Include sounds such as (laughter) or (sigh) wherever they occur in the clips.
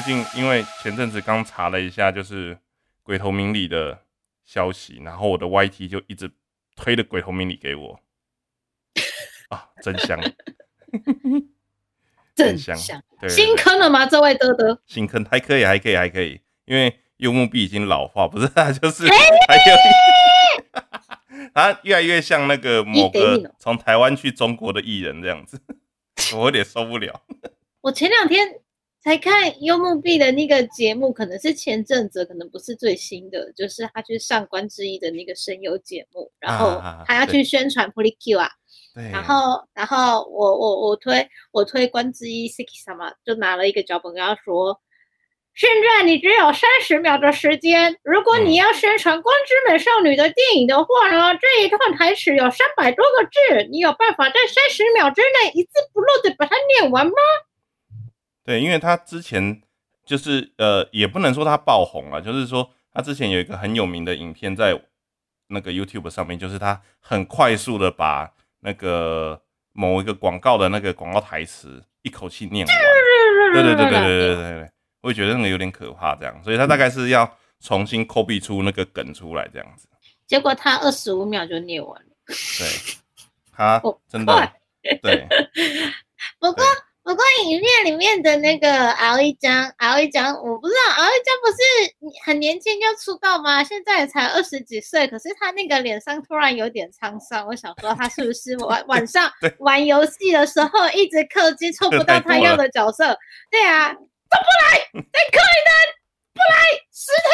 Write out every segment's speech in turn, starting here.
最近因为前阵子刚查了一下，就是鬼头明里的消息，然后我的 YT 就一直推的鬼头明里给我。啊，真香！(laughs) 真香香，对，新坑了吗？这位德德，新坑还可以，还可以，还可以，因为柚木碧已经老化，不是啊，就是还有，他 (laughs) 越来越像那个某个从台湾去中国的艺人这样子，(laughs) 我有点受不了。我前两天才看幽默币的那个节目，可能是前阵子，可能不是最新的，就是他去上关之一的那个声优节目，然后啊他要去宣传 p r i Q 啊，对，然后然后我我我推我推关之一 Siki 什么，就拿了一个脚本跟他说。现在你只有三十秒的时间，如果你嗯要宣传《光之美少女》的电影的话呢，这一段台词有三百多个字，你有办法在三十秒之内一字不漏的把它念完吗？对，因为他之前就是呃，也不能说他爆红了，就是说他之前有一个很有名的影片在那个 YouTube 上面，就是他很快速的把那个某一个广告的那个广告台词一口气念完。对对对对对对对对，我也觉得那个有点可怕，这样，所以他大概是要重新 copy 出那个梗出来，这样子。结果他二十五秒就念完了。对，他哦真的快对 (laughs) 不过不过影片里面的那个敖一江，敖一江，我不知道敖一江不是很年轻就出道吗？现在才二十几岁，可是他那个脸上突然有点沧桑，我想说他是不是晚晚上玩游戏的时候一直氪金抽不到他要的角色？对啊，都不来，再氪一单，不来，石头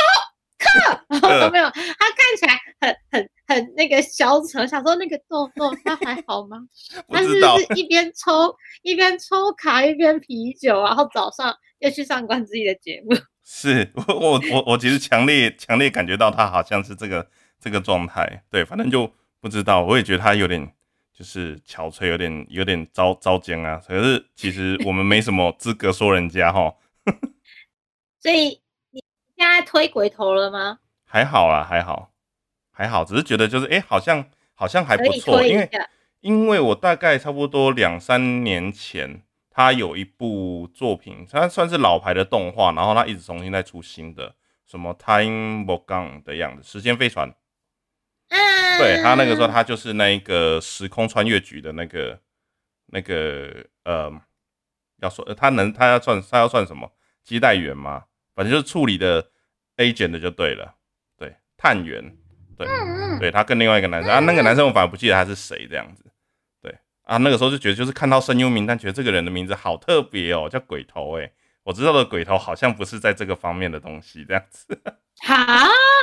氪，然后都没有，他看起来很很很那个消沉，想说那个豆豆他还好吗？(laughs) 他是不是一边抽一边抽卡一边啤酒，然后早上又去上关自己的节目？(laughs) 是我我我我其实强烈强烈感觉到他好像是这个这个状态，对，反正就不知道，我也觉得他有点就是憔悴，有点有点糟糟奸啊。可是其实我们没什么资格说人家哈，(laughs) 所以你现在推鬼头了吗？还好啦，还好还好，只是觉得就是哎、诶好像好像还不错，因为。因为我大概差不多两三年前，他有一部作品，它算是老牌的动画，然后他一直重新再出新的，什么 Time b o g a n 的样子，时间飞船。嗯，对他那个时候，他就是那一个时空穿越局的那个那个呃，要说呃他能他要算他要算什么接待员吗？反正就是处理的 agent 的就对了，对探员，对，对他跟另外一个男生啊，那个男生我反而不记得他是谁这样子，对啊，那个时候就觉得就是看到声优名单，觉得这个人的名字好特别哦，叫鬼头哎，我知道的鬼头好像不是在这个方面的东西这样子。(laughs) 好，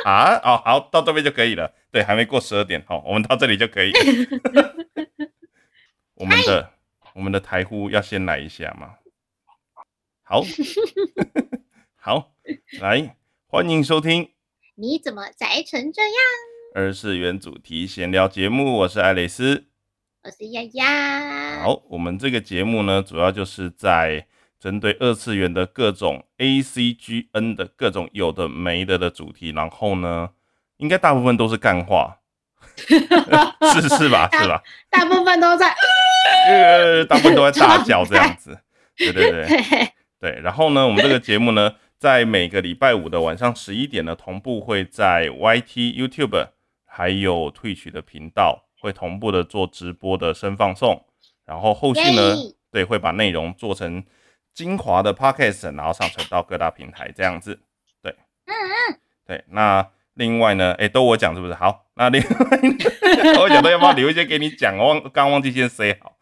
啊，哦，好，到这边就可以了。对，还没过十二点，好，我们到这里就可以。(laughs) 我们的我们的台呼要先来一下嘛。好，(laughs) 好，来，欢迎收听你怎么宅成这样？二次元主题闲聊节目，我是艾蕾丝。我是丫丫。，好，我们这个节目呢，主要就是在针对二次元的各种 A C G N 的各种有的没的的主题，然后呢，应该大部分都是干话，(laughs) 是是吧？是吧？大部分都在。(laughs) 呃，大部分都在大叫这样子。对对对 (laughs) 对，对。然后呢，我们这个节目呢，在每个礼拜五的晚上十一点呢，同步会在 YT、YouTube 还有 Twitch 的频道会同步的做直播的声放送。然后后续呢耶，对，会把内容做成精华的 Podcast，然后上传到各大平台这样子。对，嗯嗯，对。那另外呢，哎，都我讲是不是？好，那另外呢 (laughs) 我讲的要不要留一些给你讲？我忘刚忘记先 say 好。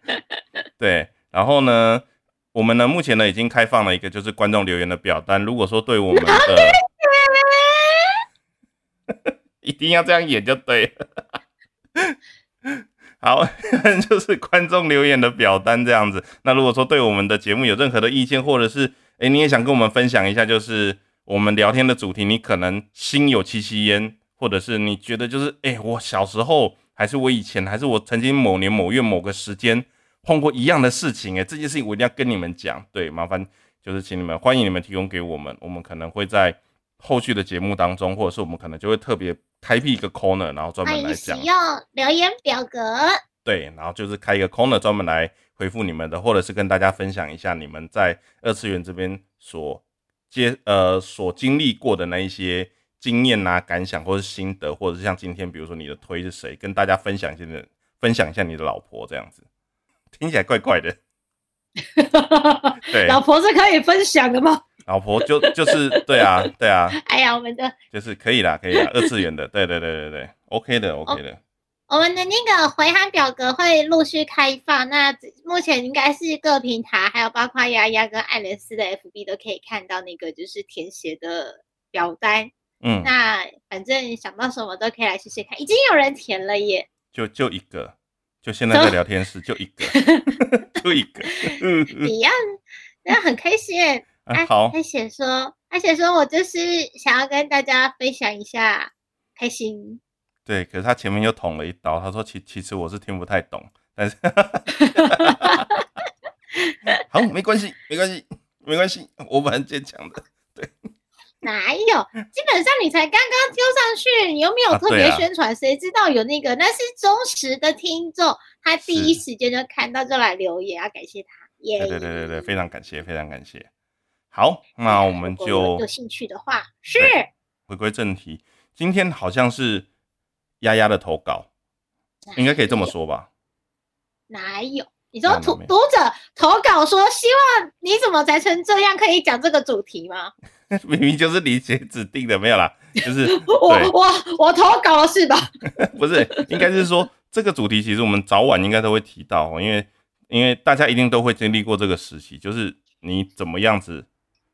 (laughs) 对，然后呢，我们呢目前呢已经开放了一个就是观众留言的表单，如果说对我们的 (laughs) 一定要这样演就对了。好，(laughs) 就是观众留言的表单这样子。那如果说对我们的节目有任何的意见，或者是哎你也想跟我们分享一下，就是我们聊天的主题，你可能心有戚戚焉，或者是你觉得就是哎我小时候还是我以前还是我曾经某年某月某个时间碰过一样的事情，哎这件事情我一定要跟你们讲。对，麻烦就是请你们欢迎你们提供给我们，我们可能会在后续的节目当中，或者是我们可能就会特别开辟一个 corner，然后专门来讲。用留言表格。对，然后就是开一个 corner 专门来回回复你们的，或者是跟大家分享一下你们在二次元这边所接呃所经历过的那一些经验啊、感想或者心得，或者是像今天比如说你的推是谁，跟大家分享一下的，分享一下你的老婆这样子，听起来怪怪的。(laughs) 对，老婆是可以分享的吗？老婆就就是对啊，对啊。(laughs) 哎呀，我们的就是可以啦，可以啦，二次元的，对对对对对，OK 的，OK 的。我们的那个回函表格会陆续开放，那目前应该是各平台，还有包括丫丫跟爱莲斯的 FB 都可以看到那个就是填写的表单。嗯，那反正想到什么都可以来试试看，已经有人填了耶。就就一个，就现在在 (laughs) 聊天室 (laughs) 就一个，就一个。一样，那很开心。哎，好。他写说，他写说我就是想要跟大家分享一下，开心。对，可是他前面又捅了一刀。他说：“其其实我是听不太懂，但是 (laughs) 好，没关系，没关系，没关系，我蛮坚强的。”对，哪有？基本上你才刚刚丢上去，你又没有特别宣传，谁知道有那个？那是忠实的听众，他第一时间就看到就来留言，要感谢他。耶！对对对对对，非常感谢，非常感谢。好，那我们就有兴趣的话是回归正题，今天好像是。丫丫的投稿，应该可以这么说吧？哪有？你说读读者投稿说希望你怎么才成这样，可以讲这个主题吗？(laughs) 明明就是李姐指定的，没有啦，就是我我我投稿了是吧？(laughs) 不是，应该是说这个主题其实我们早晚应该都会提到，因为因为大家一定都会经历过这个时期，就是你怎么样子，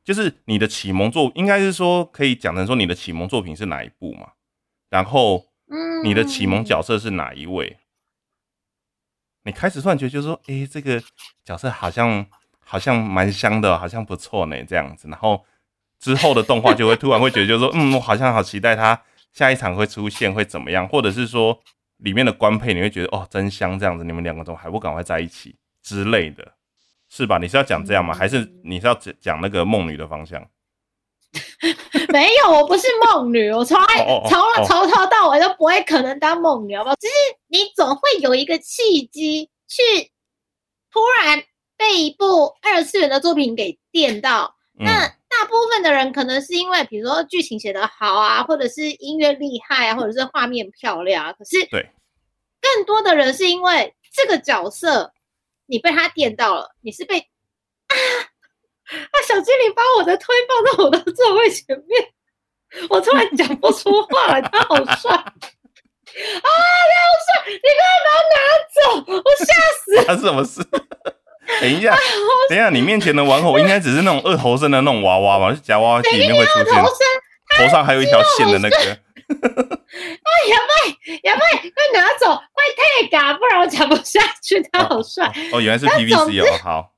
就是你的启蒙作，应该是说可以讲成说你的启蒙作品是哪一部嘛？然后。你的启蒙角色是哪一位？你开始突然觉得，就是说，哎，这个角色好像好像蛮香的，好像不错呢，这样子。然后之后的动画就会突然会觉得，就是说，嗯，我好像好期待他下一场会出现，会怎么样？或者是说里面的官配，你会觉得，哦，真香，这样子。你们两个怎么还不赶快在一起之类的，是吧？你是要讲这样吗？还是你是要讲讲那个梦女的方向？(laughs) 没有，我不是梦女，我从来从从头到尾都不会可能当梦女，好不好？只是你总会有一个契机，去突然被一部二次元的作品给电到。那大部分的人可能是因为，比如说剧情写得好啊，或者是音乐厉害啊，或者是画面漂亮啊。可是，对，更多的人是因为这个角色你被他电到了，你是被 (laughs) 啊。啊！小精灵把我的推放到我的座位前面，(laughs) 我突然讲不出话来。他好帅 (laughs) 啊！他好帅！你快把他拿走！我吓死！他是什么事？(laughs) 等一下，等一下，你面前的玩偶应该只是那种二头身的那种娃娃吧？夹娃娃机里面会出现，头上还有一条线的那个。啊！亚麦，亚麦，快拿走！快退嘎，不然我讲不下去。他好帅哦！原来是 PVC 哦，好。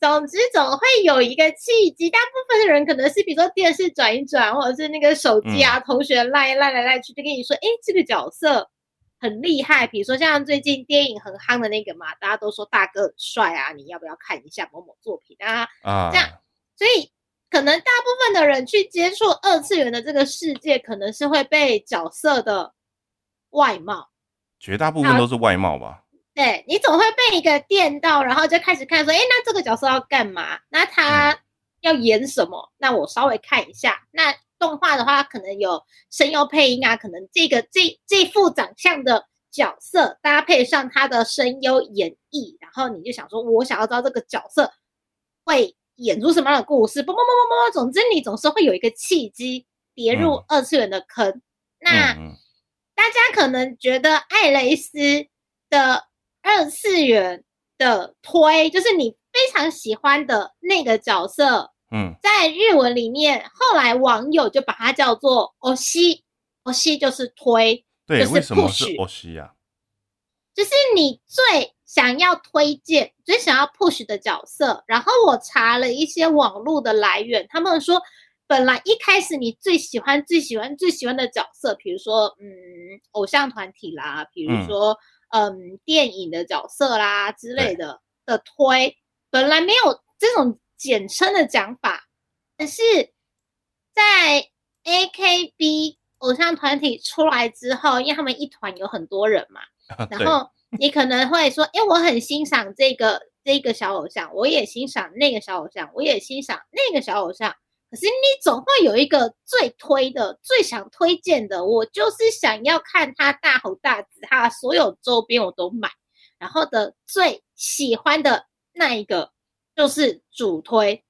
总之，(laughs) 总会有一个契机。大部分的人可能是，比如说电视转一转，或者是那个手机啊，同学赖赖来赖去，就跟你说：“哎，这个角色很厉害。”比如说像最近电影很夯的那个嘛，大家都说大哥很帅啊，你要不要看一下某某作品啊？啊，这样，所以可能大部分的人去接触二次元的这个世界，可能是会被角色的外貌，绝大部分都是外貌吧。对你总会被一个电到，然后就开始看说，哎，那这个角色要干嘛？那他要演什么？那我稍微看一下。那动画的话，可能有声优配音啊，可能这个这这副长相的角色搭配上他的声优演绎，然后你就想说，我想要知道这个角色会演出什么样的故事。啵啵啵啵啵，总之你总是会有一个契机跌入二次元的坑。那大家可能觉得艾蕾丝的。二次元的推就是你非常喜欢的那个角色，嗯，在日文里面，后来网友就把它叫做“哦西”，哦西就是推，对，为什么是哦西呀？就是你最想要推荐、最想要 push 的角色。然后我查了一些网络的来源，他们说，本来一开始你最喜欢、最喜欢、最喜欢的角色，比如说，嗯，偶像团体啦，比如说。嗯，电影的角色啦之类的的推，本来没有这种简称的讲法，可是在 AKB 偶像团体出来之后，因为他们一团有很多人嘛，然后你可能会说，(laughs) 哎，我很欣赏这个这个小偶像，我也欣赏那个小偶像，我也欣赏那个小偶像。可是你总会有一个最推的、最想推荐的，我就是想要看他大红大紫，他所有周边我都买。然后的最喜欢的那一个就是主推，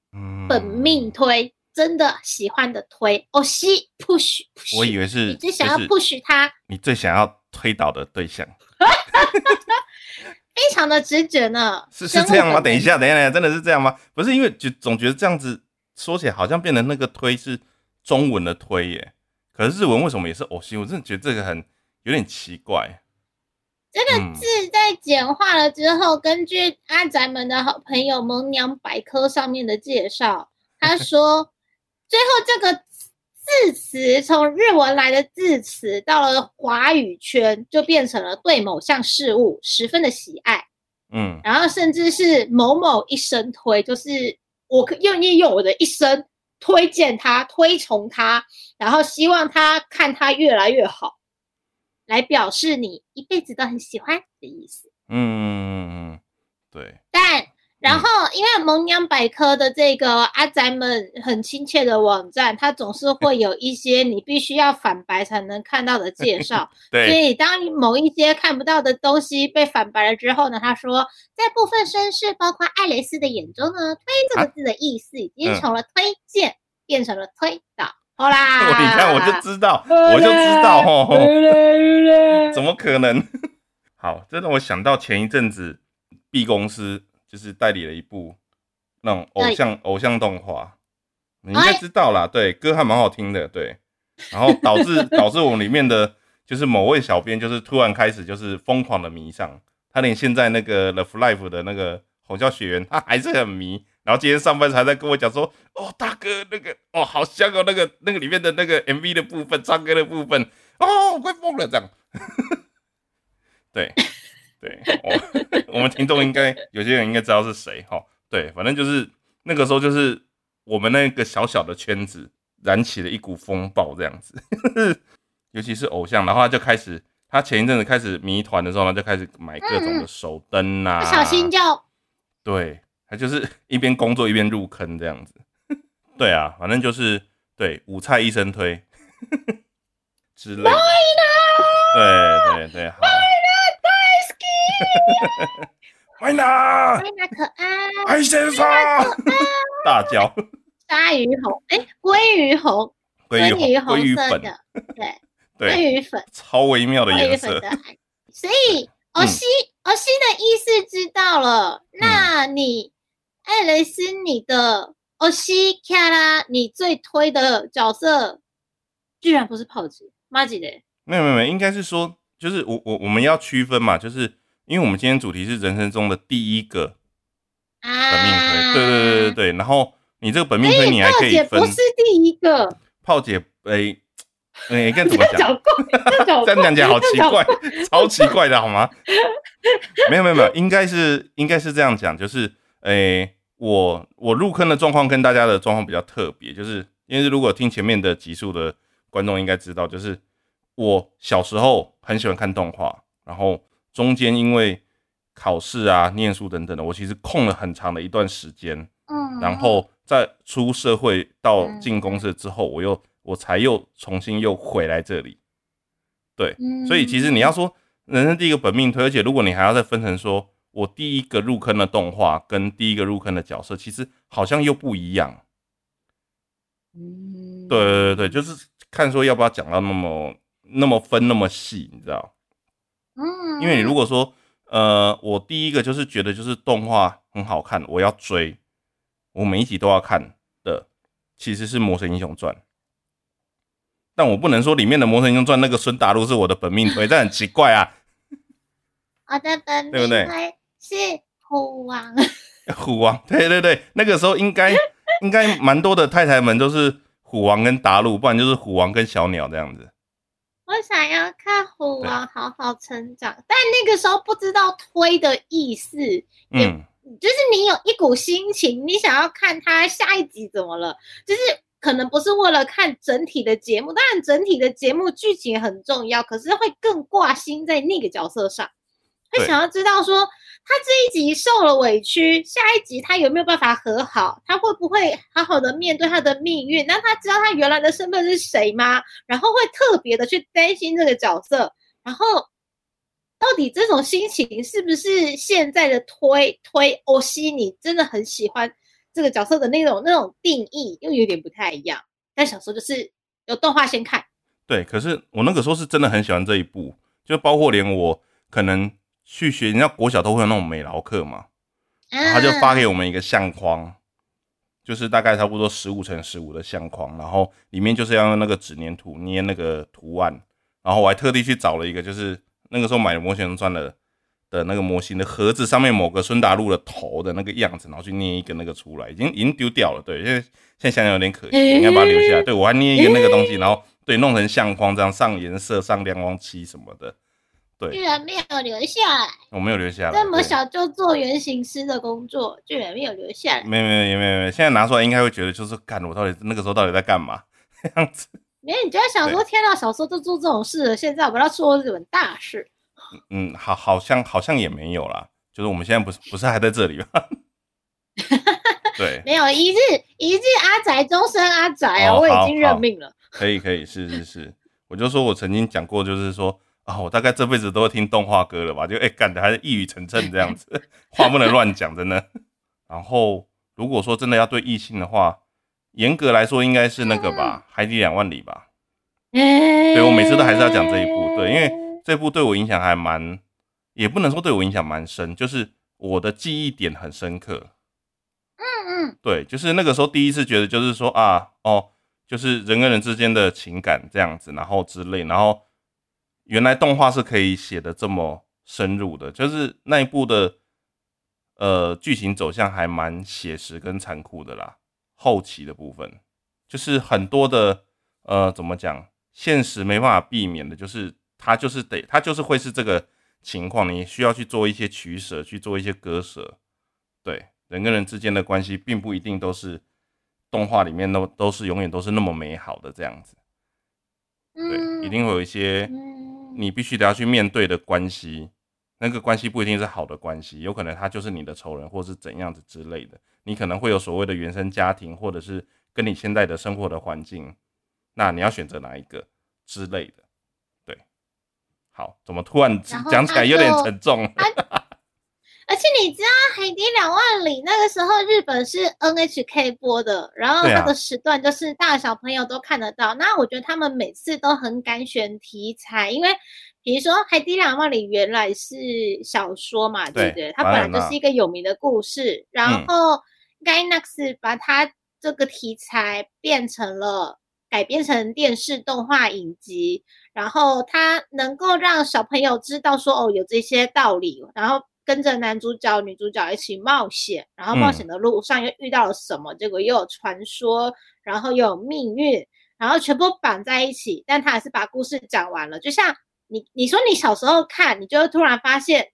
本命推，真的喜欢的推。哦，西 push push，我以为是你最想要 push 他，你最想要推倒的对象，(laughs) 非常的直觉呢。(laughs) 是是这样吗？等一下，等一下，真的是这样吗？不是，因为就总觉得这样子说起来，好像变成那个推是中文的推耶。可是日文为什么也是偶西？我真的觉得这个很有点奇怪。这个字在简化了之后，根据阿宅们的好朋友萌娘百科上面的介绍，他 (laughs) 说，最后这个字词从日文来的字词，到了华语圈就变成了对某项事物十分的喜爱，嗯，然后甚至是某某一生推，就是我愿意用我的一生推荐他、推崇他，然后希望他看他越来越好。来表示你一辈子都很喜欢的意思。嗯嗯嗯，对。但然后，因为萌娘百科的这个阿宅们很亲切的网站，它总是会有一些你必须要反白才能看到的介绍。(laughs) 对。所以，当某一些看不到的东西被反白了之后呢，他说，在部分绅士，包括爱蕾丝的眼中呢，推这个字的意思已经从了推荐变成了推导。好啦，(laughs) 你看我就知道，我就知道哦，(laughs) 怎么可能？(laughs) 好，这让我想到前一阵子 B 公司就是代理了一部那种偶像偶像动画，你应该知道啦，对，歌还蛮好听的，对，然后导致导致我们里面的就是某位小编就是突然开始就是疯狂的迷上，他连现在那个 The Life 的那个吼叫学员他还是很迷。然后今天上班还在跟我讲说，哦，大哥，那个哦，好香哦，那个那个里面的那个 MV 的部分，唱歌的部分，哦，我快疯了这样。对 (laughs) 对，我 (laughs) 我们听众应该有些人应该知道是谁哈。对，反正就是那个时候，就是我们那个小小的圈子燃起了一股风暴这样子。(laughs) 尤其是偶像，然后他就开始，他前一阵子开始迷团的时候呢，就开始买各种的手灯啊，不小心就对。他就是一边工作一边入坑这样子，(laughs) 对啊，反正就是对五菜一生推。之类的，对对对，好。麦娜，麦娜可爱，海先生，大叫，(laughs) 鲨鱼红，哎，鲑鱼红，鲑鱼红色的，对，鲑鱼粉，超微妙的颜色，所以欧西欧西的意思知道了，那你。艾雷斯，你的欧西卡拉，你最推的角色居然不是炮姐，妈姐的？没有没有没有，应该是说，就是我我我们要区分嘛，就是因为我们今天主题是人生中的第一个本命推，对对对对对。然后你这个本命推，你还可以分，不是第一个炮姐，哎哎，该怎么讲？这样讲起来好奇怪，超奇怪的好吗？没有没有没有，应该是应该是这样讲，就是哎。我我入坑的状况跟大家的状况比较特别，就是因为如果听前面的集数的观众应该知道，就是我小时候很喜欢看动画，然后中间因为考试啊、念书等等的，我其实空了很长的一段时间，嗯，然后在出社会到进公司之后，我又我才又重新又回来这里，对，所以其实你要说人生第一个本命推，而且如果你还要再分成说。我第一个入坑的动画跟第一个入坑的角色，其实好像又不一样。嗯，对对对就是看说要不要讲到那么那么分那么细，你知道？嗯，因为你如果说，呃，我第一个就是觉得就是动画很好看，我要追，我每一集都要看的，其实是《魔神英雄传》。但我不能说里面的《魔神英雄传》那个孙大陆是我的本命推，(laughs) 这很奇怪啊。我的本命推。是虎王，(laughs) 虎王，对对对，那个时候应该应该蛮多的太太们都是虎王跟达鲁，不然就是虎王跟小鸟这样子。我想要看虎王好好成长，但那个时候不知道推的意思，嗯，就是你有一股心情，你想要看他下一集怎么了，就是可能不是为了看整体的节目，当然整体的节目剧情很重要，可是会更挂心在那个角色上。会想要知道说他这一集受了委屈，下一集他有没有办法和好？他会不会好好的面对他的命运？那他知道他原来的身份是谁吗？然后会特别的去担心这个角色，然后到底这种心情是不是现在的推推欧西你真的很喜欢这个角色的那种那种定义又有点不太一样？但小时候就是有动画先看。对，可是我那个时候是真的很喜欢这一部，就包括连我可能去学，你知道国小都会有那种美劳课嘛，他就发给我们一个相框，就是大概差不多十五乘十五的相框，然后里面就是要用那个纸粘土捏那个图案，然后我还特地去找了一个，就是那个时候买的模型砖的的那个模型的盒子上面某个孙达路的头的那个样子，然后去捏一个那个出来，已经已经丢掉了，对，因为现在想想有点可惜，应该把它留下来。对我还捏一个那个东西，然后。对，弄成相框这样上颜色、上亮光漆什么的，对，居然没有留下来。我没有留下来，这么小就做原型师的工作，居然没有留下来。没有没有没有没有，现在拿出来应该会觉得就是干，我到底那个时候到底在干嘛 (laughs) 这样子？没，你就在想说，天哪，小时候都做这种事了，现在我们要做这种大事。嗯，好，好像好像也没有啦，就是我们现在不是不是还在这里吗？(laughs) 对，没有一日一日阿宅，终身阿宅啊！我已经认命了。(laughs) 可以可以是是是，我就说我曾经讲过，就是说啊，我大概这辈子都会听动画歌了吧？就哎，干的还是一语成谶这样子，(laughs) 话不能乱讲，真的。然后如果说真的要对异性的话，严格来说应该是那个吧，《海底两万里》吧。(laughs) 对我每次都还是要讲这一部，对，因为这部对我影响还蛮，也不能说对我影响蛮深，就是我的记忆点很深刻。嗯嗯，对，就是那个时候第一次觉得，就是说啊，哦。就是人跟人之间的情感这样子，然后之类，然后原来动画是可以写的这么深入的，就是那一部的呃剧情走向还蛮写实跟残酷的啦。后期的部分就是很多的呃怎么讲，现实没办法避免的，就是他就是得他就是会是这个情况，你需要去做一些取舍，去做一些割舍。对人跟人之间的关系，并不一定都是。动画里面都都是永远都是那么美好的这样子，对，一定会有一些你必须得要去面对的关系，那个关系不一定是好的关系，有可能他就是你的仇人或是怎样子之类的，你可能会有所谓的原生家庭，或者是跟你现在的生活的环境，那你要选择哪一个之类的，对，好，怎么突然讲起来有点沉重？而且你知道《海底两万里》那个时候日本是 NHK 播的，然后那个时段就是大小朋友都看得到。那我觉得他们每次都很敢选题材，因为比如说《海底两万里》原来是小说嘛，对不对？它本来就是一个有名的故事，然后 Gainax 把它这个题材变成了改编成电视动画影集，然后它能够让小朋友知道说哦有这些道理，然后。跟着男主角、女主角一起冒险，然后冒险的路上又遇到了什么？结果又有传说，然后又有命运，然后全部绑在一起。但他还是把故事讲完了。就像你，你说你小时候看，你就会突然发现，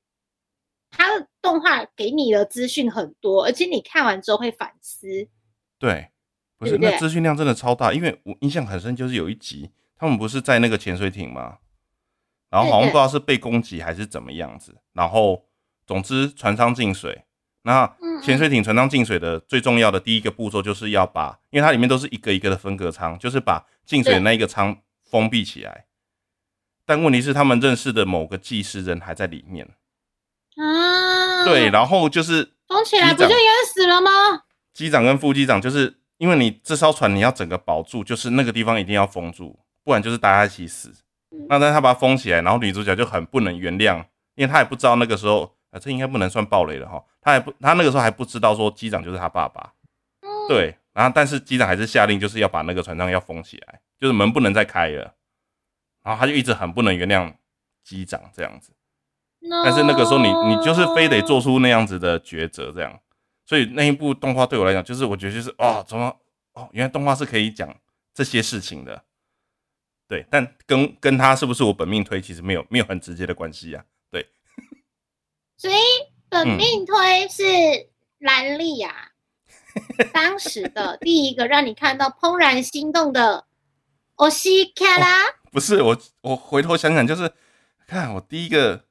他的动画给你的资讯很多，而且你看完之后会反思。对，不是那资讯量真的超大，因为我印象很深，就是有一集他们不是在那个潜水艇吗？然后好像不知道是被攻击还是怎么样子，然后。总之，船舱进水，那潜水艇船舱进水的最重要的第一个步骤就是要把，因为它里面都是一个一个的分隔舱，就是把进水的那一个舱封闭起来。但问题是，他们认识的某个技师人还在里面啊。对，然后就是封起来不就淹死了吗？机长跟副机长就是因为你这艘船你要整个保住，就是那个地方一定要封住，不然就是大家一起死。那但是他把它封起来，然后女主角就很不能原谅，因为她也不知道那个时候。这应该不能算暴雷了哈，他还不，他那个时候还不知道说机长就是他爸爸，对，然后但是机长还是下令就是要把那个船舱要封起来，就是门不能再开了，然后他就一直很不能原谅机长这样子，但是那个时候你你就是非得做出那样子的抉择这样，所以那一部动画对我来讲就是我觉得就是哦怎么哦原来动画是可以讲这些事情的，对，但跟跟他是不是我本命推其实没有没有很直接的关系呀。所以本命推是兰丽呀，(laughs) 当时的第一个让你看到怦然心动的欧西卡拉。不是我，我回头想想，就是看我第一个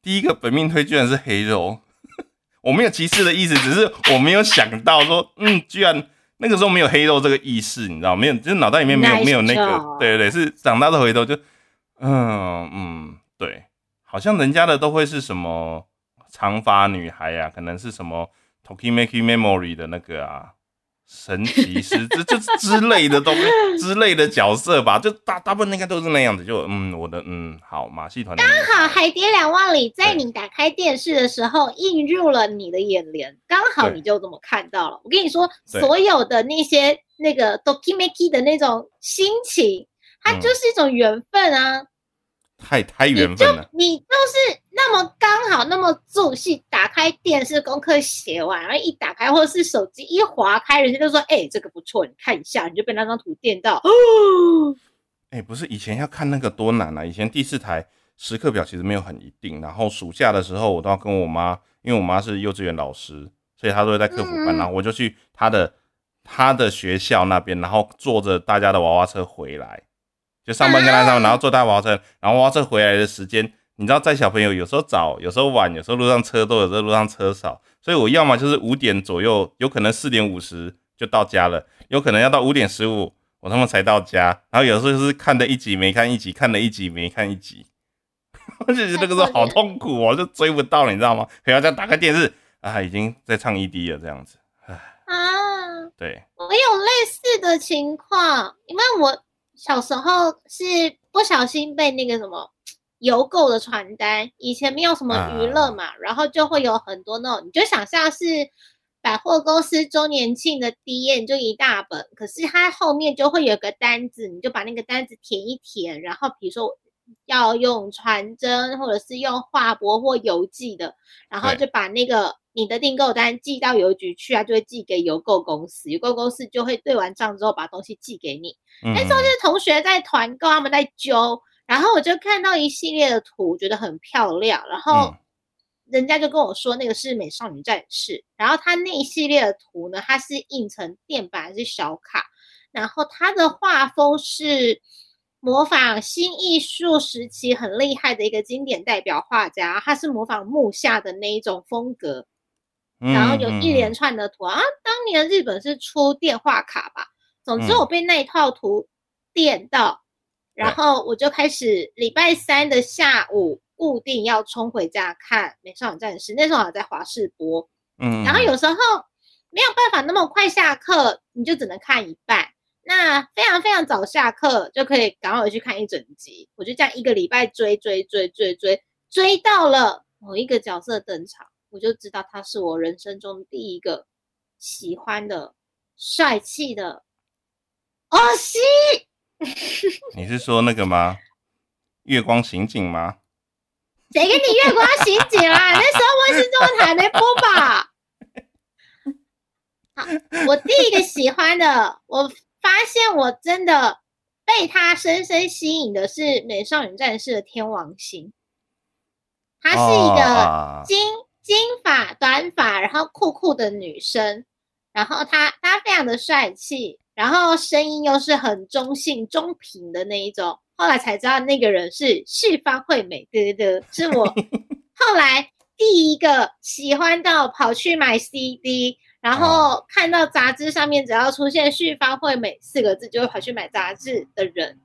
第一个本命推居然是黑肉，(laughs) 我没有歧视的意思，只是我没有想到说，(laughs) 嗯，居然那个时候没有黑肉这个意识，你知道没有？就是脑袋里面没有没有那个，对对对，是长大的回头就，嗯嗯，对，好像人家的都会是什么长发女孩呀，可能是什么 Toki Maki Memory 的那个啊。神奇师 (laughs) 这这之类的东西之类的角色吧，就大大部分应该都是那样子。就嗯，我的嗯，好马戏团刚好《海底两万里》在你打开电视的时候映入了你的眼帘，刚好你就这么看到了。我跟你说，所有的那些那个 Toki Maki 的那种心情，它就是一种缘分啊。太太缘分了，你就是那么刚好那么助兴，打开电视功课写完，然后一打开或者是手机一划开，人家就说：“哎，这个不错，你看一下。”你就被那张图电到。哦 (gasps) 哎，不是以前要看那个多难啊！以前第四台时刻表其实没有很一定，然后暑假的时候我都要跟我妈，因为我妈是幼稚园老师，所以她都会在客服班，然后我就去她的她的学校那边，然后坐着大家的娃娃车回来。就上班跟他上，然后坐大娃娃车，然后娃娃车回来的时间，你知道载小朋友有时候早，有时候晚，有时候路上车多，有时候路上车少，所以我要么就是五点左右，有可能四点五十就到家了，有可能要到五点十五我他妈才到家，然后有时候就是看的一集没看一集，看了一集没看一集，我就觉得那个时候好痛苦哦，就追不到你知道吗？还要再打开电视啊，已经在唱 ED 了这样子，唉啊，对，我有类似的情况，因为我。小时候是不小心被那个什么邮购的传单，以前没有什么娱乐嘛，然后就会有很多那种，你就想象是百货公司周年庆的 D N，就一大本，可是它后面就会有个单子，你就把那个单子填一填，然后比如说要用传真或者是用画拨或邮寄的，然后就把那个。你的订购单寄到邮局去啊，就会寄给邮购公司，邮购公司就会对完账之后把东西寄给你。那时候就是同学在团购，他们在揪，然后我就看到一系列的图，觉得很漂亮，然后人家就跟我说那个是美少女战士，然后他那一系列的图呢，它是印成垫板还是小卡，然后它的画风是模仿新艺术时期很厉害的一个经典代表画家，他是模仿木下的那一种风格。然后有一连串的图啊，当年日本是出电话卡吧。总之我被那一套图电到，然后我就开始礼拜三的下午固定要冲回家看《美少女战士》，那时候还在华视播。嗯，然后有时候没有办法那么快下课，你就只能看一半。那非常非常早下课就可以赶快回去看一整集。我就这样一个礼拜追追追追追追到了某一个角色登场。我就知道他是我人生中第一个喜欢的帅气的哦西。你是说那个吗？月光刑警吗？谁跟你月光刑警啦？那时候温馨中文台没播吧？好，我第一个喜欢的，我发现我真的被他深深吸引的是《美少女战士》的天王星，他是一个金。金发、短发，然后酷酷的女生，然后她她非常的帅气，然后声音又是很中性、中频的那一种。后来才知道那个人是旭方惠美，对对对，(laughs) 是我后来第一个喜欢到跑去买 CD，然后看到杂志上面只要出现旭方惠美四个字，就会跑去买杂志的人。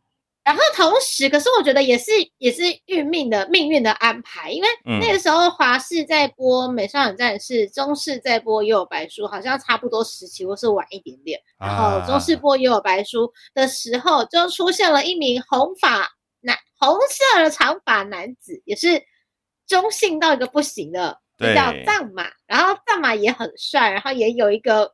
然后同时，可是我觉得也是也是运命的命运的安排，因为那个时候华视在播《美少女战士》，中视在播《幽有白书》，好像差不多时期或是晚一点点。然后中视播《幽有白书》的时候，就出现了一名红发男、红色的长发男子，也是中性到一个不行的，叫藏马。然后藏马也很帅，然后也有一个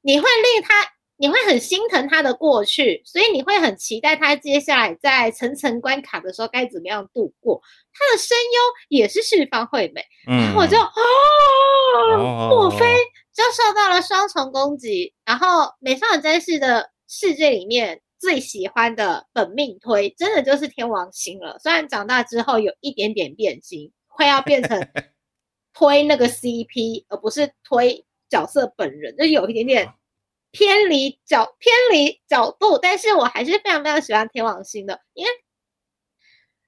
你会令他。你会很心疼他的过去，所以你会很期待他接下来在层层关卡的时候该怎么样度过。他的声优也是四方惠美，然后我就哦，莫非就受到了双重攻击？然后美少女战士的世界里面最喜欢的本命推，真的就是天王星了。虽然长大之后有一点点变心，快要变成 (laughs) 推那个 CP，而不是推角色本人，就有一点点。偏离角偏离角度，但是我还是非常非常喜欢天王星的，因为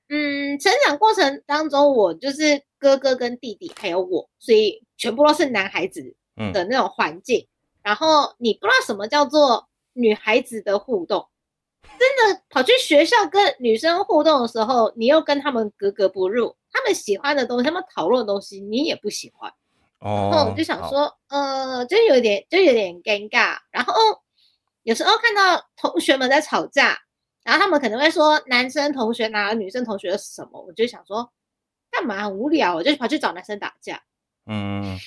嗯，成长过程当中，我就是哥哥跟弟弟还有我，所以全部都是男孩子的那种环境。然后你不知道什么叫做女孩子的互动，真的跑去学校跟女生互动的时候，你又跟他们格格不入，他们喜欢的东西，他们讨论的东西，你也不喜欢。哦，然后我就想说，呃，就有点就有点尴尬。然后有时候看到同学们在吵架，然后他们可能会说男生同学拿女生同学什么，我就想说干嘛很无聊，我就跑去找男生打架。嗯，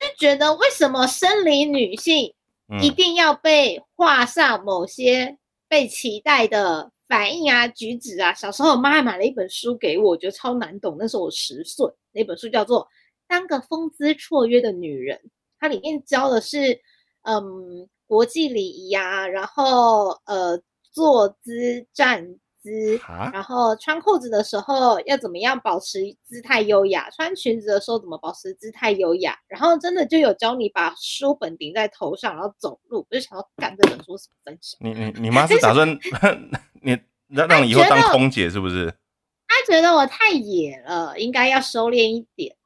就觉得为什么生理女性一定要被画上某些被期待的反应啊、举止啊？小时候我妈还买了一本书给我，我觉得超难懂。那时候我十岁，那本书叫做。当个风姿绰约的女人，它里面教的是，嗯，国际礼仪啊，然后呃，坐姿、站姿，然后穿裤子的时候要怎么样保持姿态优雅，穿裙子的时候怎么保持姿态优雅，然后真的就有教你把书本顶在头上，然后走路。我就想要干这本书什么分享？你你你妈是打算 (laughs) 你让让你以后当空姐是不是？她觉得我太野了，应该要收敛一点。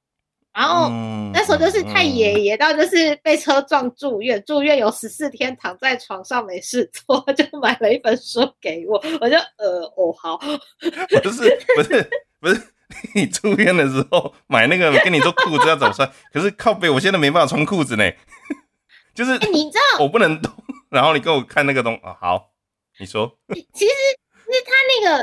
然后那时候就是太爷爷到就是被车撞住院，住院有十四天躺在床上没事做，就买了一本书给我，(laughs) 我就呃哦好，(laughs) 不是不是不是，你住院的时候买那个跟你说裤子要怎么穿，可是靠背我现在没办法穿裤子呢，(laughs) 就是你知道我不能动，然后你给我看那个东啊好，你说，其实是他那个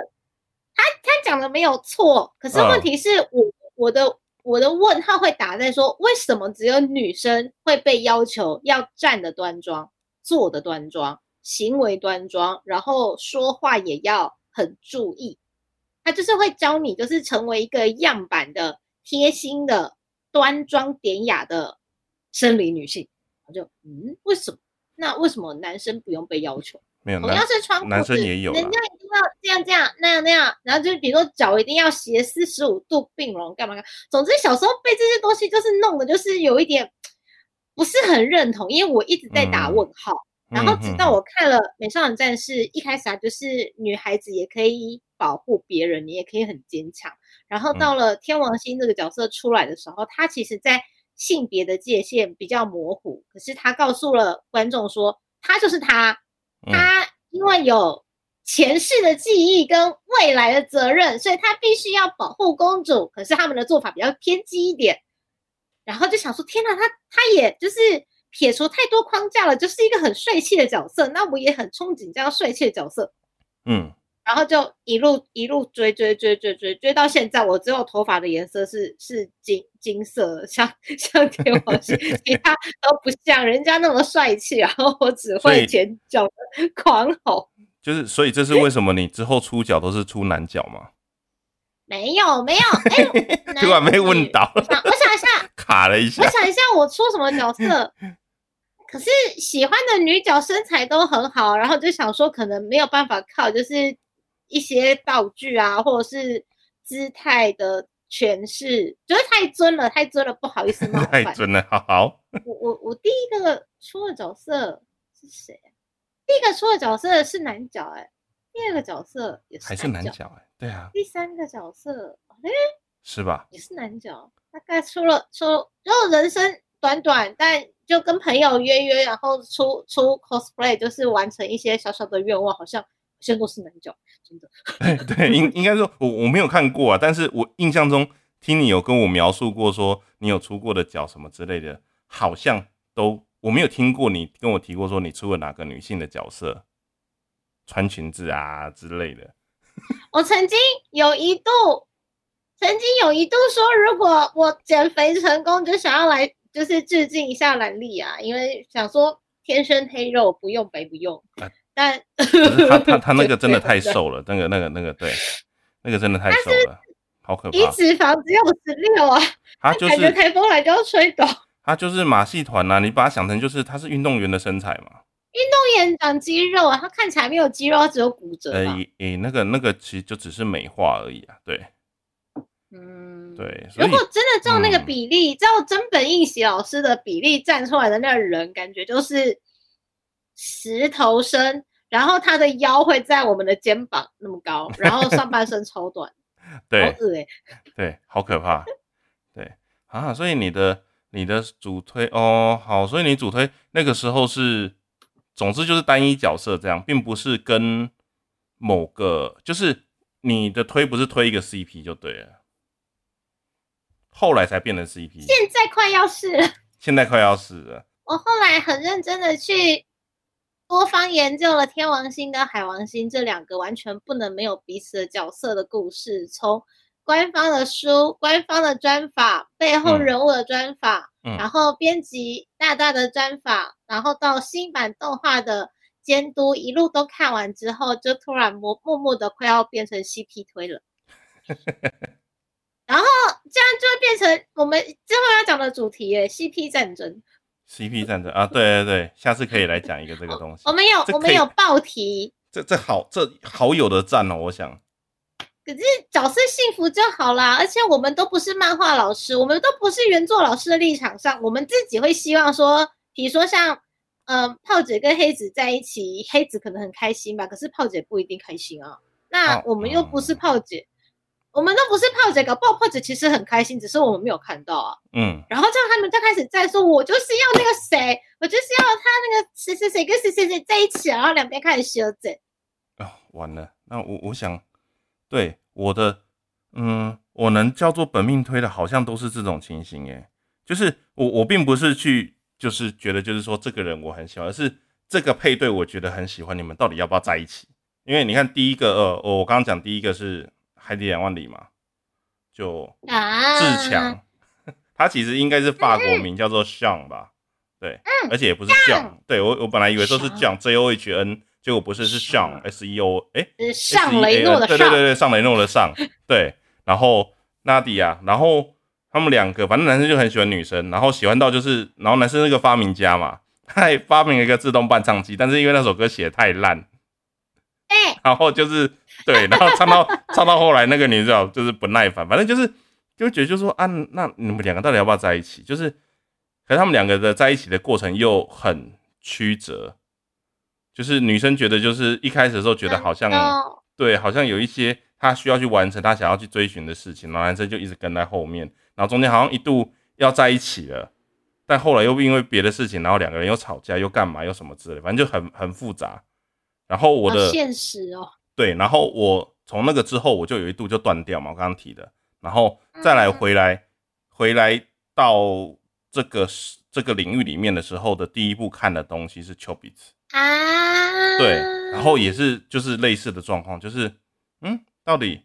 他他讲的没有错，可是问题是我我的。我的问号会打在说，为什么只有女生会被要求要站的端庄、坐的端庄、行为端庄，然后说话也要很注意？他就是会教你，就是成为一个样板的、贴心的、端庄典雅的生理女性。我就嗯，为什么？那为什么男生不用被要求？同样是穿男生也有，人家一定要这样这样那样那样，然后就是比如说脚一定要斜四十五度并拢，干嘛干嘛？总之小时候被这些东西就是弄的，就是有一点不是很认同，因为我一直在打问号。然后直到我看了《美少女战士》，一开始啊，就是女孩子也可以保护别人，你也可以很坚强。然后到了天王星这个角色出来的时候，他其实在性别的界限比较模糊，可是他告诉了观众说，他就是他。他因为有前世的记忆跟未来的责任，所以他必须要保护公主。可是他们的做法比较偏激一点，然后就想说：天哪，他他也就是撇除太多框架了，就是一个很帅气的角色。那我也很憧憬这样帅气的角色。嗯。然后就一路一路追追追追追追到现在，我只有头发的颜色是是金金色，像像天王星，其他都不像人家那么帅气。然后我只会前脚的狂吼，就是所以这是为什么你之后出脚都是出男脚吗？(laughs) 没有没有，哎，(laughs) 突然被问到，我想一下，(laughs) 卡了一下，我想一下我出什么角色。可是喜欢的女角身材都很好，然后就想说可能没有办法靠，就是。一些道具啊，或者是姿态的诠释，觉得太尊了，太尊了，不好意思冒犯。太尊了，好好。(laughs) 我我我第一个出的角色是谁？第一个出的角色是男角，哎，第二个角色也是还是男角，哎，对啊。第三个角色，哎，是吧？也是男角，大概出了出，然后人生短短，但就跟朋友约约，然后出出 cosplay，就是完成一些小小的愿望，好像。现在都是男角，真的。对对，应应该说，我我没有看过啊，但是我印象中听你有跟我描述过，说你有出过的角什么之类的，好像都我没有听过你跟我提过说你出了哪个女性的角色，穿裙子啊之类的。(laughs) 我曾经有一度，曾经有一度说，如果我减肥成功，就想要来就是致敬一下兰丽啊，因为想说天生黑肉，不用白不用。(laughs) 但他 (laughs) 他他那个真的太瘦了，那个那个那个对，那个真的太瘦了，好可怕。你脂肪只有十六啊，他就是台风来就要吹倒。他就是马戏团呐，你把他想成就是他是运动员的身材嘛。运动员长肌肉啊，他看起来没有肌肉，他只有骨折。呃，诶，那个那个其实就只是美化而已啊，对。嗯，对。如果真的照那个比例，照真本应喜老师的比例站出来的那个人，感觉就是。石头身，然后他的腰会在我们的肩膀那么高，然后上半身超短，(laughs) 对好恶哎、对，好可怕。对啊，所以你的你的主推哦，好，所以你主推那个时候是，总之就是单一角色这样，并不是跟某个，就是你的推不是推一个 CP 就对了，后来才变成 CP，现在快要是了。现在快要死了。我后来很认真的去多方研究了天王星跟海王星这两个完全不能没有彼此的角色的故事，从官方的书、官方的专访、背后嗯人物的专访，嗯然后编辑大大的专访，然后到新版动画的监督，一路都看完之后，就突然默默默的快要变成 CP 推了。(laughs) 然后这样就会变成我们之后要讲的主题耶，CP 战争。CP 战争啊，对对对，下次可以来讲一个这个东西。(laughs) 我们有我们有报题，这这好这好友的赞哦，我想。可是角色幸福就好啦。而且我们都不是漫画老师，我们都不是原作老师的立场上，我们自己会希望说，比如说像呃炮姐跟黑子在一起，黑子可能很开心吧，可是炮姐不一定开心啊。那哦我们又不是炮姐，我们都不是炮姐，搞不好炮姐其实很开心，只是我们没有看到啊。嗯，然后这样他们就开始在说，我就是要那个谁，我就是要他那个谁谁谁跟谁谁谁在一起啊，然后两边开始修正。哦，完了，那我我想，对我的，嗯，我能叫做本命推的，好像都是这种情形，诶，就是我我并不是去，就是觉得就是说这个人我很喜欢，而是这个配对我觉得很喜欢，你们到底要不要在一起？因为你看第一个，呃，我刚刚讲第一个是海底两万里嘛，就啊，志强，(laughs) 他其实应该是法国名叫做 Sean 吧，对，而且也不是 John，对我我本来以为说是 John J O H N，结果不是是 Sean S E O，哎、上雷诺的 S E A N 对对，对对，上雷诺的上，对，然后纳迪亚，然后他们两个，反正男生就很喜欢女生，然后喜欢到就是，然后男生是个发明家嘛，他还发明了一个自动伴唱机，但是因为那首歌写的太烂，哎、然后就是 (laughs) 对，然后唱到唱到后来，那个女主角就是不耐烦，反正就是就觉得就说啊，那你们两个到底要不要在一起？就是，可是他们两个的在一起的过程又很曲折，就是女生觉得就是一开始的时候觉得好像哦对，好像有一些她需要去完成她想要去追寻的事情，然后男生就一直跟在后面，然后中间好像一度要在一起了，但后来又因为别的事情，然后两个人又吵架，又干嘛，又什么之类，反正就很很复杂。然后我的好现实哦，对，然后我从那个之后，我就有一度就断掉嘛，我刚刚提的，然后再来嗯。回来，回来到这个是这个领域里面的时候的第一部看的东西是丘比特，啊，对，然后也是就是类似的状况，就是嗯，到底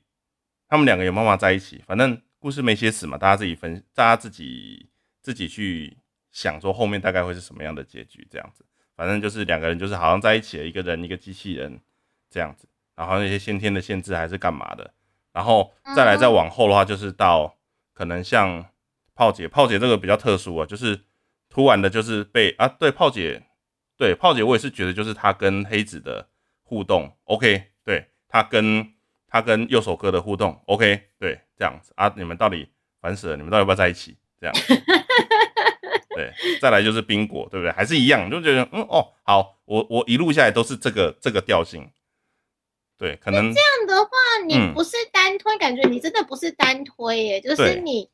他们两个有没有办法在一起？反正故事没写死嘛，大家自己分，大家自己自己去想说后面大概会是什么样的结局，这样子。反正就是两个人就是好像在一起了，一个人一个机器人这样子，然后那些先天的限制还是干嘛的，然后再来再往后的话，就是到可能像炮姐，炮姐这个比较特殊啊，就是突然的就是被啊，对炮姐，对炮姐，我也是觉得就是她跟黑子的互动，OK，对她跟她跟右手哥的互动，OK，对这样子啊，你们到底烦死了，你们到底要不要在一起？这样子。(laughs) 对，再来就是冰果，对不对？还是一样，就觉得嗯哦，好，我我一路下来都是这个这个调性。对，可能这样的话，你嗯。不是单推，感觉你真的不是单推耶，就是你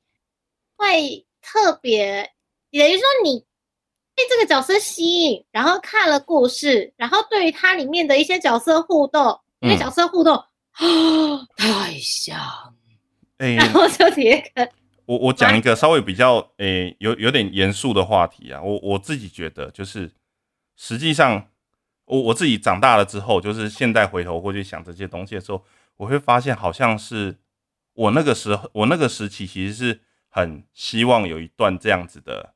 会特别，等于说你被这个角色吸引，然后看了故事，然后对于它里面的一些角色互动，因为嗯。角色互动啊、(gasps) 太像，诶、然后就铁梗，我我讲一个稍微比较诶、有有点严肃的话题啊，我我自己觉得就是实际上我我自己长大了之后，就是现在回头过去想这些东西的时候，我会发现好像是我那个时候我那个时期其实是很希望有一段这样子的。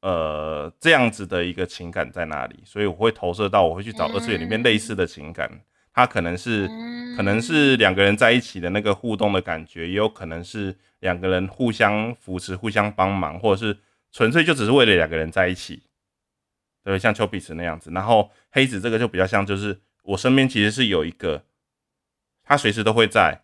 呃，这样子的一个情感在那里，所以我会投射到，我会去找二次元里面类似的情感，它可能是可能是两个人在一起的那个互动的感觉，也有可能是两个人互相扶持、互相帮忙，或者是纯粹就只是为了两个人在一起，对，像丘比特那样子。然后黑子这个就比较像，就是我身边其实是有一个他随时都会在，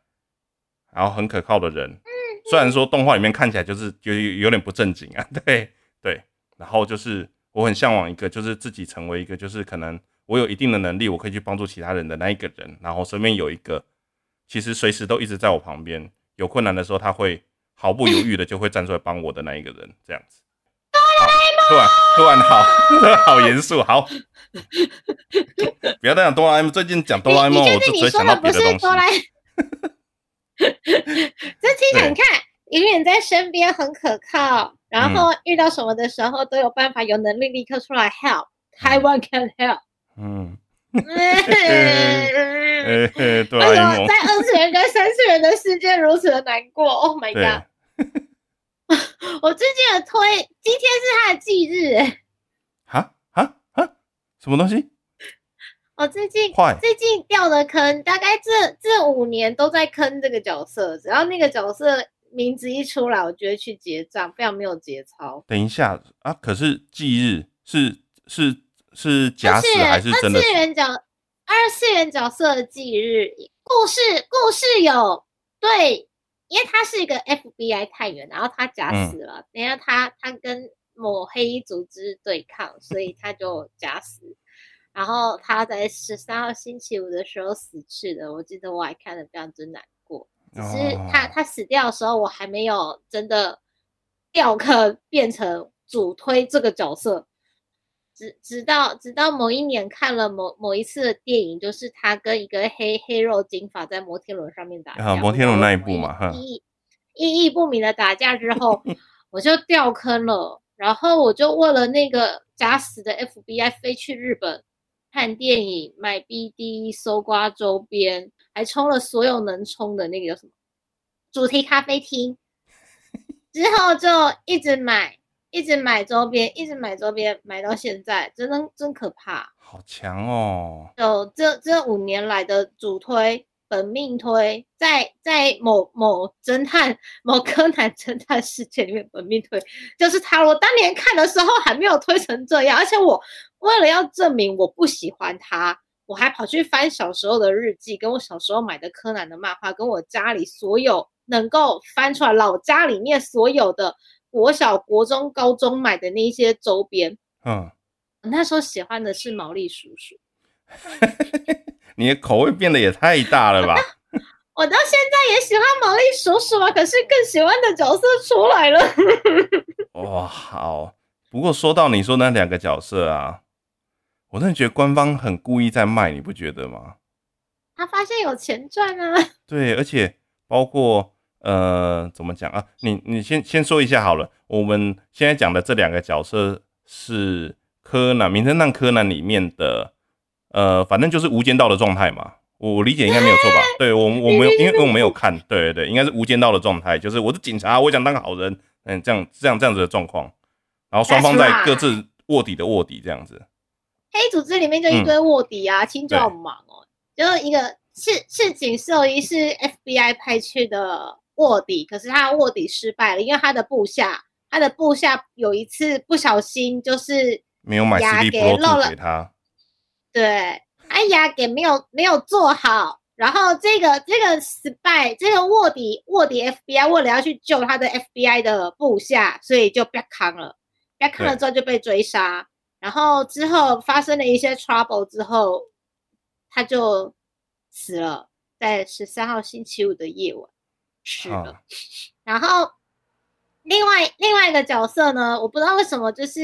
然后很可靠的人。虽然说动画里面看起来就是有有有点不正经啊，(laughs) 对对。然后就是我很向往一个，就是自己成为一个，就是可能我有一定的能力，我可以去帮助其他人的那一个人，然后身边有一个其实随时都一直在我旁边，有困难的时候他会毫不犹豫的就会站出来帮我的那一个人，这样子。突然突然好，(laughs) 好严肃，好，不要再讲哆啦 A 梦，最近讲哆啦 A 梦，我就只会想到别的东西。(laughs) 这听起来你看，永远在身边很可靠，然后遇到什么的时候都有办法，有能力立刻出来 help。台湾 can help。嗯。(laughs) 哎，对啊，在二次元跟三次元的世界如此的难过，Oh my god！(laughs) 我最近的推，今天是他的忌日，哎，哈哈哈，什么东西？(laughs) 我最近最近掉的坑，大概这这五年都在坑这个角色，只要那个角色名字一出来，我就会去结账，非常没有节操。等一下啊，可是忌日是是是假死还是真的？二次元角二次元角色的忌日故事故事有对。因为他是一个 FBI 探员，然后他假死了。等下他他跟某黑衣组织对抗，所以他就假死。然后他在十三号星期五的时候死去的。我记得我还看得非常之难过。只是他他死掉的时候，我还没有真的掉坑变成主推这个角色。直直到直到某一年看了某某一次的电影，就是他跟一个黑黑肉金发在摩天轮上面打架，摩天轮那一部嘛，意意义不明的打架之后，(laughs) 我就掉坑了。然后我就为了那个假死的 FBI 飞去日本看电影、买 BD、搜刮周边，还充了所有能充的那个叫什么主题咖啡厅，(laughs) 之后就一直买。一直买周边，一直买周边，买到现在，真的真可怕。好强哦！有这这五年来的主推、本命推，在在某某侦探、某柯南侦探世界里面，本命推就是他。我当年看的时候还没有推成这样，而且我为了要证明我不喜欢他，我还跑去翻小时候的日记，跟我小时候买的柯南的漫画，跟我家里所有能够翻出来老家里面所有的。国小、国中、高中买的那些周边，嗯，那时候喜欢的是毛利叔叔。(laughs) 你的口味变得也太大了吧？(laughs) 我到现在也喜欢毛利叔叔啊，可是更喜欢的角色出来了。(laughs) 哇，好。不过说到你说那两个角色啊，我真的觉得官方很故意在卖，你不觉得吗？他发现有钱赚啊。对，而且包括。呃，怎么讲啊？你你先先说一下好了。我们现在讲的这两个角色是柯南，名侦探柯南里面的，呃，反正就是无间道的状态嘛。我理解应该没有错吧？(laughs) 对我我没有，因为我没有看，对对对，应该是无间道的状态，就是我是警察，我想当个好人，嗯，这样这样这样子的状况。然后双方在各自卧底的卧底这样子。黑组织里面就一堆卧底啊，青就好忙哦，就一个是是警兽医是 FBI 派去的。卧底，可是他卧底失败了，因为他的部下，他的部下有一次不小心就是没有买牙给漏了给他，对，他牙给没有没有做好，然后这个这个失败，这个卧底卧底 FBI 为了要去救他的 FBI 的部下，所以就被扛了，被扛了之后就被追杀，然后之后发生了一些 trouble 之后，他就死了，在十三号星期五的夜晚。是的，然后另外另外一个角色呢，我不知道为什么，就是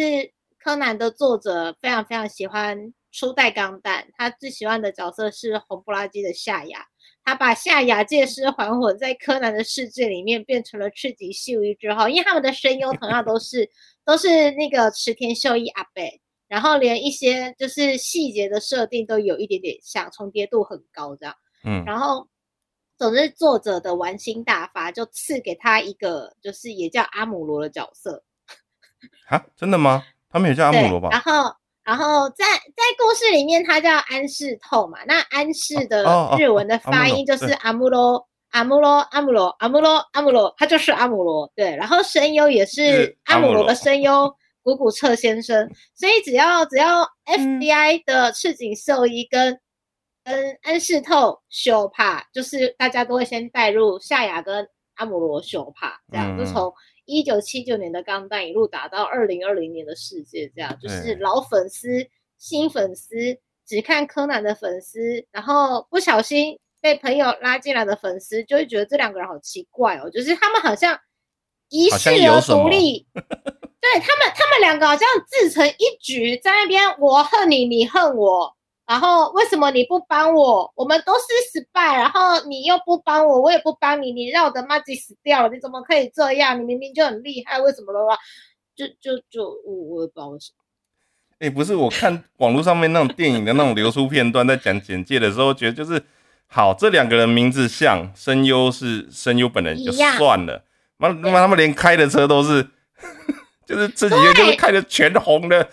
柯南的作者非常非常喜欢初代钢弹，他最喜欢的角色是红不拉几的夏亚，他把夏亚借尸还魂，在柯南的世界里面变成了赤井秀一之后，因为他们的声优同样都是都是那个池田秀一阿贝，然后连一些就是细节的设定都有一点点像，重叠度很高这样，嗯，然后。总之，作者的玩心大发，就赐给他一个，就是也叫阿姆罗的角色。(laughs) 啊，真的吗？他们也叫阿姆罗吧？然后，然后在在故事里面，他叫安室透嘛。那安室的日文的发音就是阿姆罗，阿姆罗，阿姆罗，阿姆罗，阿姆罗，他就是阿姆罗。对，然后声优也是阿姆罗的声优，古古彻先生。所以只要只要 FBI 的赤井秀一跟跟安室透修帕，就是大家都会先带入夏雅跟阿姆罗修帕，这样就从一九七九年的钢弹一路打到二零二零年的世界，这样就是老粉丝、新粉丝、只看柯南的粉丝，然后不小心被朋友拉进来的粉丝就会觉得这两个人好奇怪哦，就是他们好像一世而独立，(laughs) 对他们，他们两个好像自成一局，在那边我恨你，你恨我，然后为什么你不帮我？我们都是失败，然后你又不帮我，我也不帮你，你让我的妈吉死掉了，你怎么可以这样？你明明就很厉害，为什么的话，就就就我我也不知道为什么。哎，不是，我看网络上面那种电影的那种流出片段，在讲简介的时候，觉得就是好，这两个人名字像，声优是声优本人就算了，妈妈他们连开的车都是，(laughs) 就是这几天就是开的全红的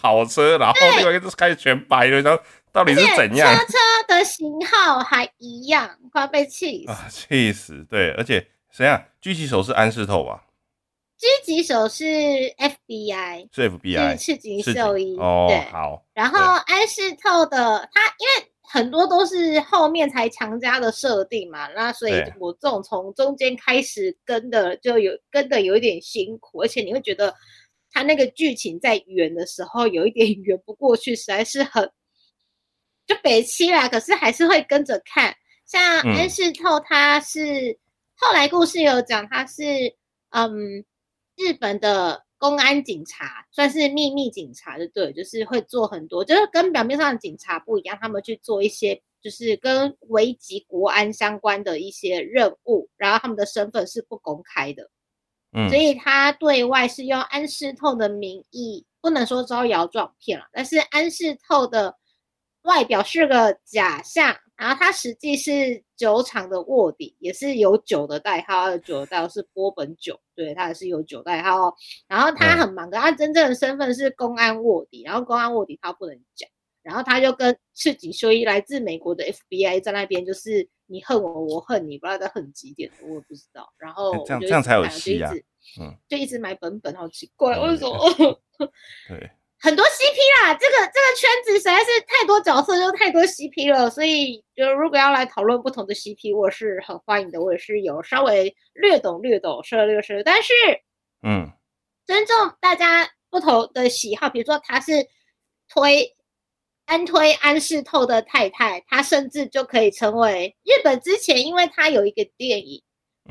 跑车，然后另外一个就是开的全白的，然后到底是怎样？车车的型号还一样，快被气死！气死！对，而且谁啊？狙击手是安室透吧？狙击手是 FBI，是 FBI，是赤井秀一。哦，好。然后安室透的他，因为很多都是后面才强加的设定嘛，那所以我这种从中间开始跟的就有跟的有一点辛苦，而且你会觉得他那个剧情在圆的时候有一点 (laughs) 圆不过去，实在是很就北七啦。可是还是会跟着看。像安室透，他是后来故事有讲，他是嗯。日本的公安警察算是秘密警察的，对，就是会做很多，就是跟表面上的警察不一样，他们去做一些就是跟危及国安相关的一些任务，然后他们的身份是不公开的，嗯，所以他对外是用安室透的名义，不能说招摇撞骗了，但是安室透的外表是个假象。然后他实际是酒厂的卧底，也是有酒的代号，他的酒的代号是波本酒，对他也是有酒代号。然后他很忙的，他真正的身份是公安卧底，然后公安卧底他不能讲，然后他就跟赤井秀一来自美国的 FBI 在那边，就是你恨我，我恨你，不知道在恨几点，我也不知道。然后这样这样才有戏啊，嗯，就一直买本本，好奇怪，为什么？(laughs) 对。(laughs) 很多 CP 啦，这个这个圈子实在是太多角色，就太多 CP 了，所以就如果要来讨论不同的 CP，我是很欢迎的。我也是有稍微略懂略懂涉略涉，但是嗯，尊重大家不同的喜好，比如说他是推安推安室透的太太，她甚至就可以成为日本之前，因为她有一个电影，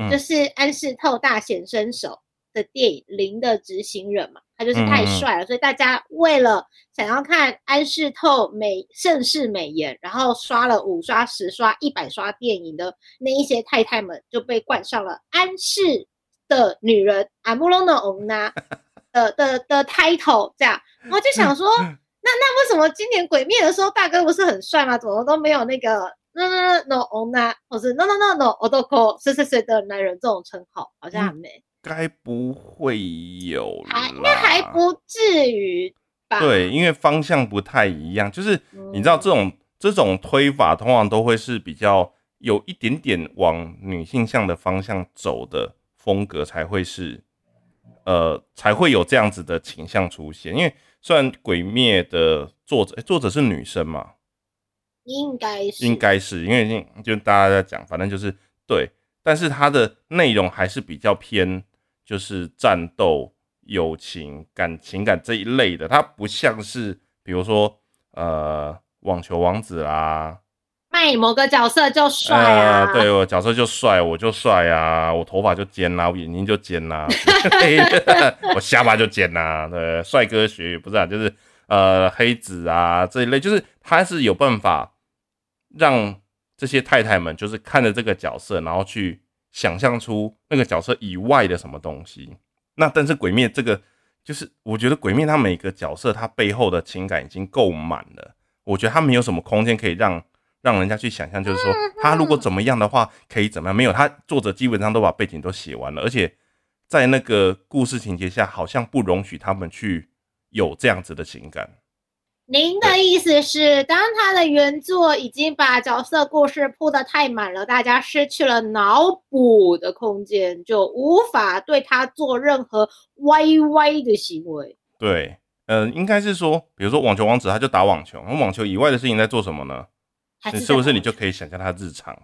就是安室透大显身手的电影《零的执行人》嘛。他就是太帅了，所以大家为了想要看安室透美盛世美颜，然后刷了五刷、十刷、一百刷电影的那一些太太们，就被冠上了安室的女人阿姆隆的欧娜的的的 title，这样，我就想说，(laughs) 那那为什么今年鬼灭的时候大哥不是很帅吗？怎么都没有那个 no no no ona，或是 no no no no 我都 call 谁谁谁的男人这种称号，好像还没。该不会有还应该还不至于吧？对，因为方向不太一样，就是你知道这种这种推法，通常都会是比较有一点点往女性向的方向走的风格，才会是呃才会有这样子的倾向出现。因为虽然《鬼灭》的作者作者是女生嘛，应该是。应该是因为就大家在讲，反正就是对，但是它的内容还是比较偏。就是战斗、友情、感情感这一类的，它不像是比如说呃网球王子啦，卖某个角色就帅啊，对我角色就帅，我就帅啊，我头发就尖啦，我眼睛就尖啦，(laughs) (laughs) 我下巴就尖啦，对，帅哥学不是啊，就是呃黑子啊这一类，就是他是有办法让这些太太们就是看着这个角色，然后去。想象出那个角色以外的什么东西，那但是鬼灭这个，就是我觉得鬼灭他每个角色他背后的情感已经够满了，我觉得他没有什么空间可以让让人家去想象，就是说他如果怎么样的话可以怎么样，没有他作者基本上都把背景都写完了，而且在那个故事情节下好像不容许他们去有这样子的情感。您的意思是，当他的原作已经把角色故事铺得太满了，大家失去了脑补的空间，就无法对他做任何歪歪的行为。对，嗯，应该是说，比如说网球王子，他就打网球，那网球以外的事情在做什么呢？是不是你就可以想象他日常？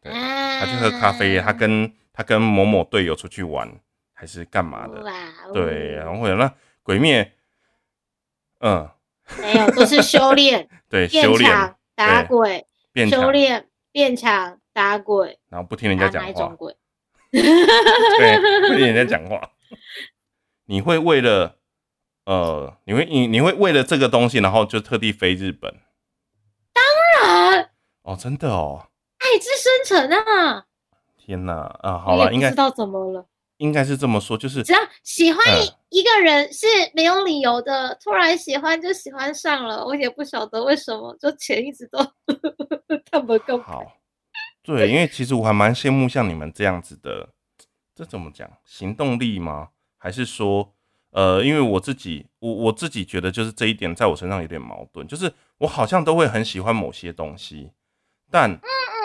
对，他去喝咖啡，他跟他跟某某队友出去玩，还是干嘛的？对，然后那鬼灭，嗯。没有，都是修炼，(laughs) 对，修炼打鬼，修炼变强打鬼，然后不听人家讲话，鬼？对，不听人家讲话，(laughs) 你会为了呃，你会你你会为了这个东西，然后就特地飞日本啊，哦，真的哦，爱之深沉啊！天哪啊，好了，应该知道怎么了。应该是这么说，就是只要喜欢一个人是没有理由的，突然喜欢就喜欢上了，我也不晓得为什么，就钱一直都 (laughs) 他们更好，对，因为其实我还蛮羡慕像你们这样子的，这怎么讲？行动力吗？还是说，呃，因为我自己，我我自己觉得就是这一点在我身上有点矛盾，就是我好像都会很喜欢某些东西，但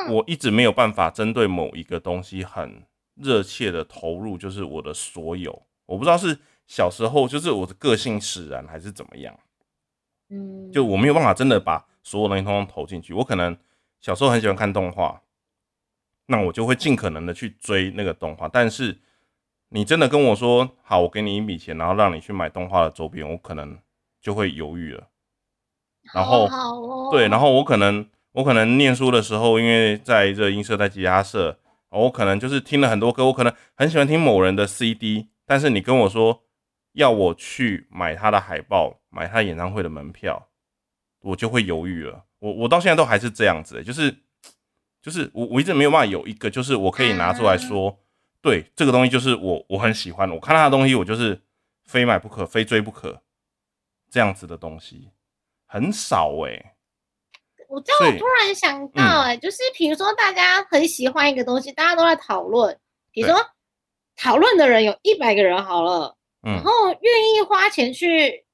我一直没有办法针对某一个东西很热切的投入，就是我的所有。我不知道是小时候就是我的个性使然，还是怎么样。嗯，就我没有办法真的把所有东西通通投进去。我可能小时候很喜欢看动画，那我就会尽可能的去追那个动画。但是你真的跟我说好，我给你一笔钱，然后让你去买动画的周边，我可能就会犹豫了。然后对，然后我可能我可能念书的时候，因为在这音社在吉他社，我可能就是听了很多歌，我可能很喜欢听某人的 CD，但是你跟我说要我去买他的海报，买他演唱会的门票，我就会犹豫了。我我到现在都还是这样子、欸就是就是我我一直没有办法有一个，就是我可以拿出来说，对这个东西就是我我很喜欢，我看他的东西我就是非买不可，非追不可，这样子的东西很少哎、我这样我突然想到、欸哎、就是比如说大家很喜欢一个东西，大家都在讨论，比如说讨论的人有一百个人好了，嗯。然后愿意花钱去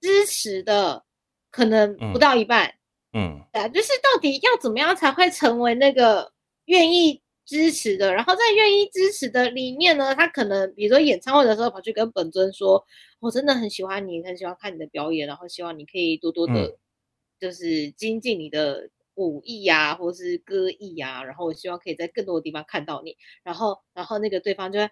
支持的可能不到一半。嗯。对啊，就是到底要怎么样才会成为那个愿意支持的？然后在愿意支持的里面呢，他可能比如说演唱会的时候跑去跟本尊说：“我真的很喜欢你，很喜欢看你的表演，然后希望你可以多多的嗯，就是精进你的武艺呀、或是歌艺呀、然后我希望可以在更多的地方看到你。”然后，然后那个对方就会啊，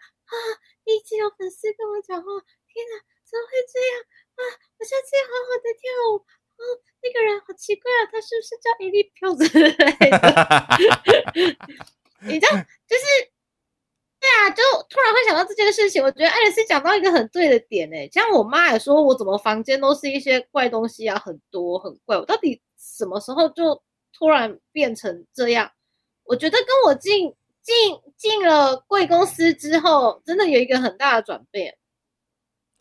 一直有粉丝跟我讲话，天哪，怎么会这样啊？我下次要好好的跳舞。哦，那个人好奇怪啊，他是不是叫伊利飘之类的？(laughs) 你知道，就是啊，就突然会想到这件事情。我觉得爱丽丝讲到一个很对的点诶、像我妈也说我怎么房间都是一些怪东西啊，很多很怪。我到底什么时候就突然变成这样？我觉得跟我进进进了贵公司之后，真的有一个很大的转变。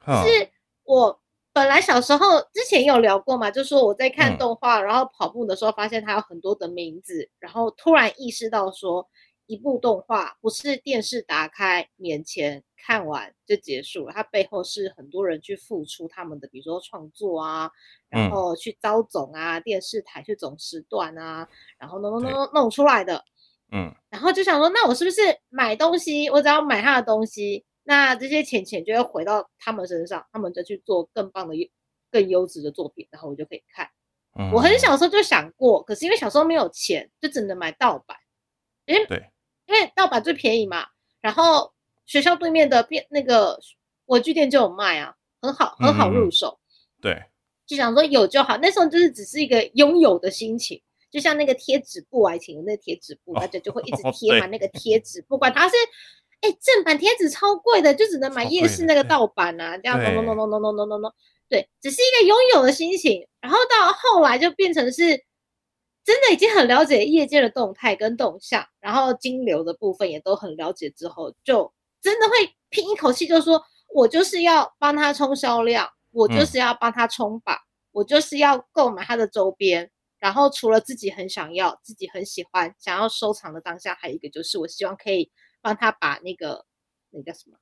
是我本来小时候之前有聊过嘛，就说我在看嗯动画，然后跑步的时候发现它有很多的名字，然后突然意识到说，一部动画不是电视打开面前看完就结束了，它背后是很多人去付出他们的，比如说创作啊，然嗯。后去招总啊，电视台去总时段啊，然后弄弄弄弄弄出来的。嗯。然后就想说，那我是不是买东西，我只要买他的东西，那这些钱钱就会回到他们身上，他们就去做更棒的、更优质的作品，然后我就可以看。嗯，我很小时候就想过，可是因为小时候没有钱，就只能买盗版，因为对，因为盗版最便宜嘛。然后学校对面的店那个文具店就有卖啊，很好很好入手。对，就想说有就好。那时候就是只是一个拥有的心情，就像那个贴纸布啊，以前有那个贴纸布，哦大家就会一直对贴满那个贴纸，不管它是。哎，正版贴纸超贵的，就只能买夜市那个盗版啊，这样对咚咚咚咚咚咚咚咚咚，对，只是一个拥有的心情。然后到后来就变成是，真的已经很了解业界的动态跟动向，然后金流的部分也都很了解之后，就真的会拼一口气，就说我就是要帮他冲销量，我就嗯是要帮他冲榜，我就是要购买他的周边。然后除了自己很想要、自己很喜欢、想要收藏的当下，还有一个就是我希望可以帮他把那个那个叫什么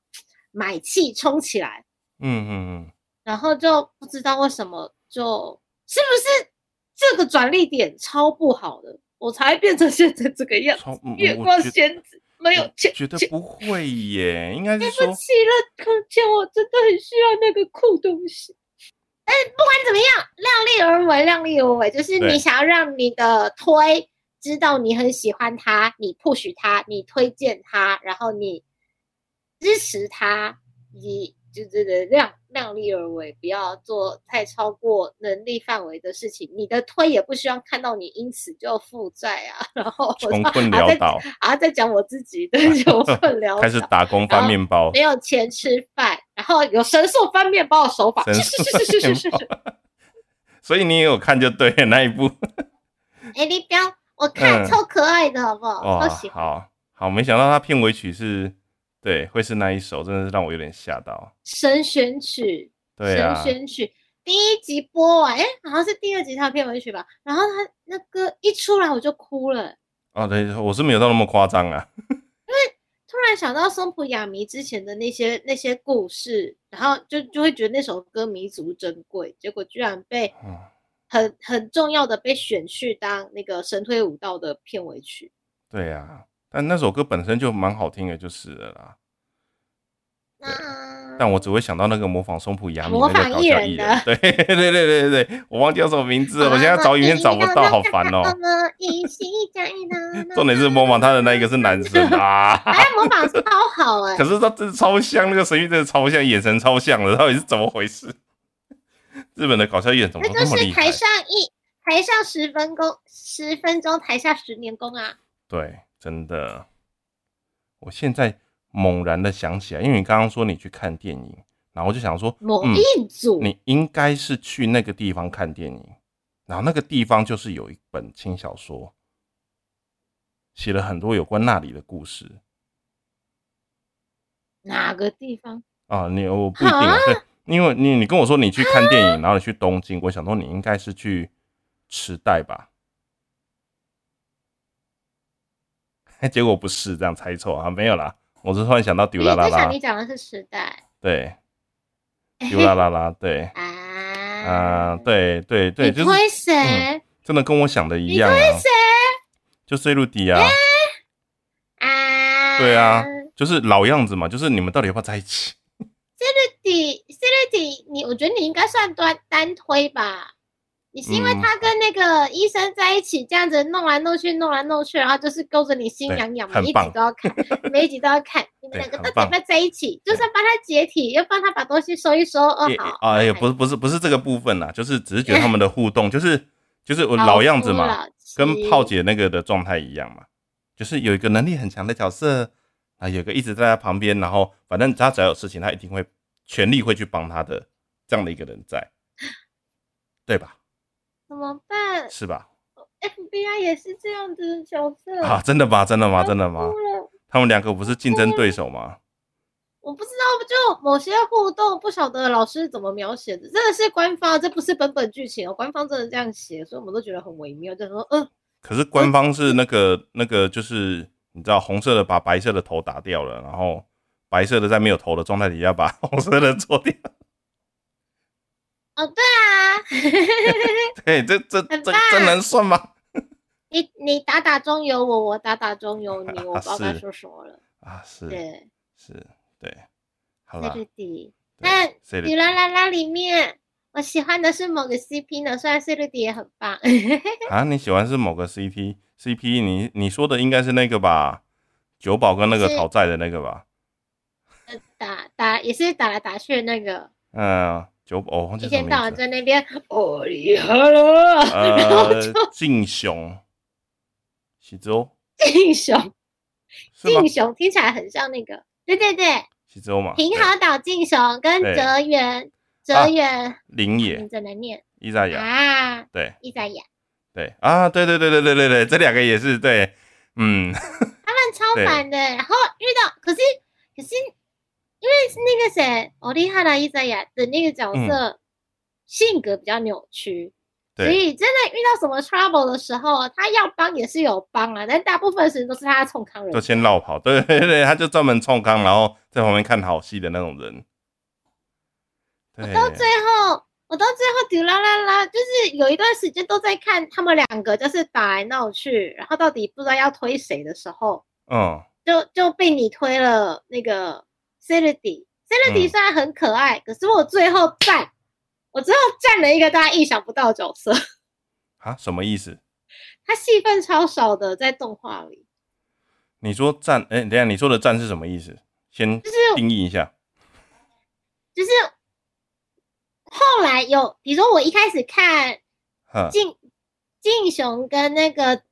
买气冲起来。嗯嗯嗯，然后就不知道为什么就是不是这个转捩点超不好的，我才变成现在这个样子。(laughs) 月光仙子没有钱，钱觉得不会耶，应该是对不，起了，空间，我真的很需要那个酷东西。哎，不管怎么样，量力而为，量力而为，就是你想要让你的推知道你很喜欢他，你 push 他，你推荐他，然后你支持他，你就是量量力而为，不要做太超过能力范围的事情。你的推也不希望看到你因此就负债啊，(laughs) 然后穷困潦倒啊，再讲我自己的穷 (laughs) 困潦倒，开始打工翻面包，没有钱吃饭，然后有神速翻面包的手法，是是是是是是。(laughs) 所以你也有看就对了那一部。哎，你不要，我看超可爱的，好不好？超喜好好，没想到他片尾曲是。对，会是那一首，真的是让我有点吓到。神选曲，对神选曲第一集播完，哎，好像是第二集他片尾曲吧。然后他那歌一出来，我就哭了。哦，对，我是没有到那么夸张啊。因 (laughs) 为突然想到松浦亚弥之前的那些那些故事，然后就就会觉得那首歌弥足珍贵，结果居然被很很重要的被选去当那个神推武道的片尾曲。对呀。但那首歌本身就蛮好听的，就是了啦。但我只会想到那个模仿松浦亚米那个搞笑艺人，对 (laughs) 对对对对对，我忘记叫什么名字了，我现在找影片找不到，好烦哦。(laughs) 重点是模仿他的那一个是男生啊，哎，模仿超好 (laughs) 哎。可是他真的超像，那个神韵真的超像，眼神超像的，到底是怎么回事？日本的搞笑艺人怎么那么厉害？台上一台上十分钟，十分钟台下十年功啊！对。真的，我现在猛然的想起来，因为你刚刚说你去看电影，然后我就想说，某一组，你应该是去那个地方看电影，然后那个地方就是有一本轻小说，写了很多有关那里的故事。哪个地方啊？你我不一定，对，因为你你跟我说你去看电影，然后你去东京，我想说你应该是去池袋吧。结果不是这样猜错啊，没有啦，我是突然想到丢啦啦啦。你讲的是时代。对，丢啦啦啦，对。(laughs) 啊，对对对，就是。推谁？真的跟我想的一样啊。推谁？就 C 路迪啊。啊。对啊，就是老样子嘛，就是你们到底要不要在一起？C 路迪，C 路迪，你我觉得你应该算单单推吧。你是因为他跟那个医生在一起，这样子弄来弄去，弄来弄去，然后就是勾着你心痒痒，每一集都要看，每一集都要看。(laughs) 你们两个到底要在一起？就算帮他解体，要帮他把东西收一收。哦，好。哎呀，不是不是不是这个部分啦，就是只是觉得他们的互动，就是就是我老样子嘛，跟炮姐那个的状态一样嘛，就是有一个能力很强的角色啊，有个一直在他旁边，然后反正他只要有事情，他一定会全力会去帮他的这样的一个人在，对吧？怎么办？是吧？FBI 也是这样子的角色啊？真的吗？真的吗？真的吗？他们两个不是竞争对手吗？我不知道，就某些互动不晓得老师怎么描写的，真的是官方，这不是本本剧情哦，官方真的这样写，所以我们都觉得很微妙，就说嗯。可是官方是那个那个，就是你知道，红色的把白色的头打掉了，然后白色的在没有头的状态底下把 (laughs) 红色的做掉。哦，对啊，(laughs) 对，这这这这能算吗？(laughs) 你你打打中有我，我打打中有你，我不知道该说什么了啊！是，对，是，对，好了。那迪啦啦啦里面，我喜欢的是某个 CP 呢，虽然 C 罗迪也很棒。(laughs) 啊，你喜欢是某个 CP？CP，你你说的应该是那个吧？九保跟那个讨债的那个吧？打打也是打来打去的那个。嗯。九哦，一天到晚在那边哦厉害了，呃，敬雄，喜州，敬雄，敬雄听起来很像那个，对对对，喜州嘛，平和岛敬雄跟泽源，泽源林野，怎么念？伊扎雅。啊，对，伊扎雅，对。啊，对对对对对对对，这两个也是对，嗯，他们超 (laughs) 烦的，然后遇到，可是可是。因为那个谁，奥利哈拉伊扎亚的那个角色性格比较扭曲，所以真的遇到什么 trouble 的时候，他要帮也是有帮啊，但大部分时间都是他冲康人，就先绕跑。对 (laughs) 对对，他就专门冲康，然后在旁边看好戏的那种人。我到最后，我到最后，丢啦啦啦，就是有一段时间都在看他们两个就是打来闹去，然后到底不知道要推谁的时候，嗯，就就被你推了那个。C e l i d y c e l i d y 虽然很可爱，可是我最后站，我最后站了一个大家意想不到的角色。啊，什么意思？他戏份超少的，在动画里。你说站，哎，等下你说的站是什么意思？先就是定义一下。就是后来有，比如说我一开始看哼，静静雄跟那个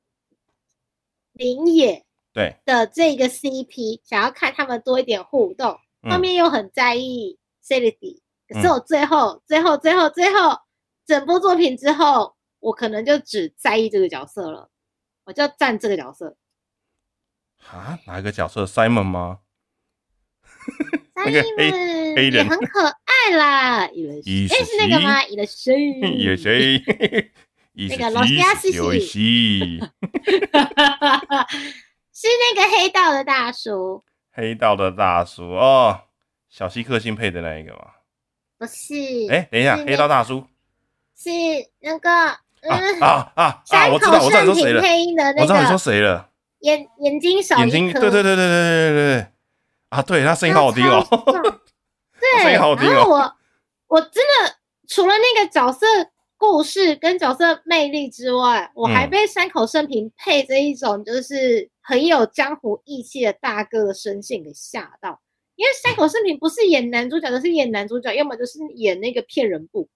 林野对，的这个 CP，想要看他们多一点互动，后嗯面又很在意 Celity，可是我最后、最后、最后、最后整部作品之后，我可能就只在意这个角色了，我就站这个角色。啊，哪一个角色？Simon 吗？那 (laughs) 那个黑黑也人很可爱啦，伊了伊哎是那个吗？伊了谁？有谁？(laughs) 那个罗西亚斯西有戏，(laughs) 是那个黑道的大叔，黑道的大叔哦，小西克星配的那一个吗。不是？哎、等一下，黑道大叔是那个啊嗯，啊啊我知道，我知道你说谁了，配音的那我知道你说个谁了，眼眼睛少眼睛，对对对对对对对对啊，对他 (laughs) 声音好好听哦，对声对，音好好听哦我我真的除了那个角色故事跟角色魅力之外，我还嗯被山口胜平配这一种就是很有江湖义气的大哥的声线给吓到。因为山口胜平不是演男主角，就是演男主角，要么就是演那个骗人部，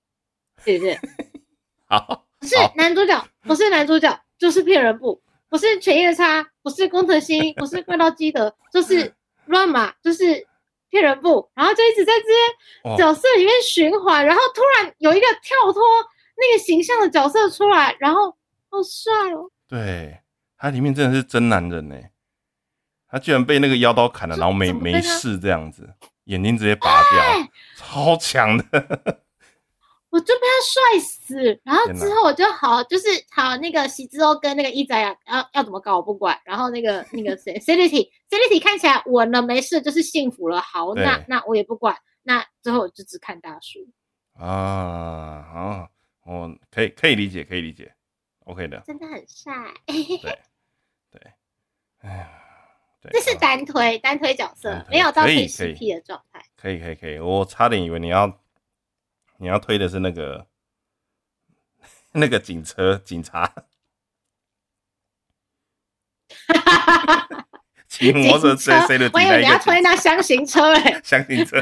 对不对？(laughs) 好，不是男主角，不是男主角，就是骗人部，不是犬夜叉，不是工藤新一，不是怪盗基德，就是乱马，就是骗人部，然后就一直在这些哦角色里面循环，然后突然有一个跳脱那个形象的角色出来，然后好帅哦！对他里面真的是真男人呢，他居然被那个妖刀砍了，然后没没事这样子，眼睛直接拔掉，哎，超强的，(laughs) 我就被他帅死，然后之后我就好，就是好那个喜之欧跟那个一仔呀，要要怎么搞我不管，然后那个那个谁 (laughs) Celity Celity 看起来稳了没事，就是幸福了，好，那那我也不管，那之后我就只看大叔，啊，好，我可以可以理解，可以理解，OK 的，真的很帅，对。(laughs) 对，哎呀，对，这是单推单推角色没有到推可以可以 CP 的状态，可以可以可以，我差点以为你要你要推的是那个 (laughs) 那个警车警察 (laughs) 骑摩托车我以为你要推那那箱型车哎、(laughs) 厢型车，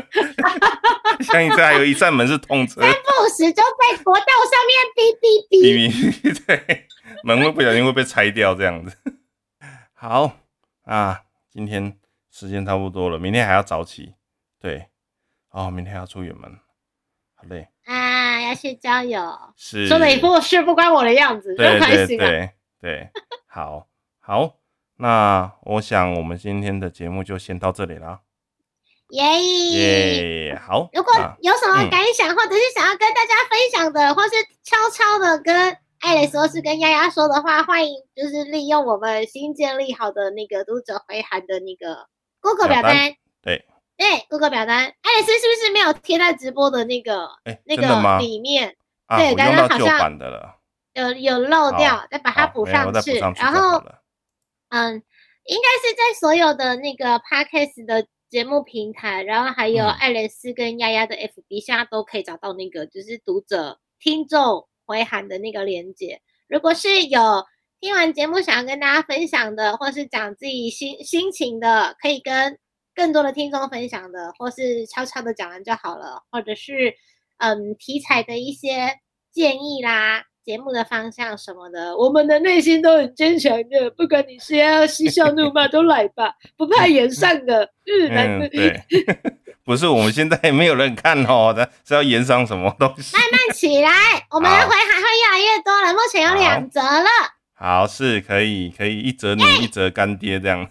(laughs) 箱型车还有一扇门是通车，三不时就在国道上面哔哔哔。(laughs) 哔哔对，门会不小心会被拆掉这样子。好啊，今天时间差不多了，明天还要早起，对，哦，明天还要出远门，好累，啊，要去郊游，是。说的一副事不关我的样子，对真开对心啊！对对，好好，那我想我们今天的节目就先到这里啦，耶！耶，好，如果有什么嗯感想，或者是想要跟大家分享的，或是悄悄的跟艾蕾说是跟丫丫说的话，欢迎就是利用我们新建立好的那个读者回函的那个 Google 表表单单。对对，Google 表单，艾蕾丝是不是没有贴在直播的那个哎，那个？里面？啊，对刚刚好像有有漏掉，再把它补上去然后。嗯，应该是在所有的那个 podcast 的节目平台，然后还有嗯艾蕾丝跟丫丫的 FB，现在都可以找到那个就是读者听众回函的那个链接。如果是有听完节目想要跟大家分享的，或是讲自己心心情的，可以跟更多的听众分享的，或是悄悄的讲完就好了，或者是嗯题材的一些建议啦。节目的方向什么的，我们的内心都很坚强的，不管你是要嬉笑怒骂都来吧，(laughs) 不怕演上的。嗯，对，(laughs) 不是我们现在没有人看哦，的是要延上什么东西？慢慢起来，我们的回函会越来越多了，目前有两折了。好，是可以，可以一折你，一折干爹这样。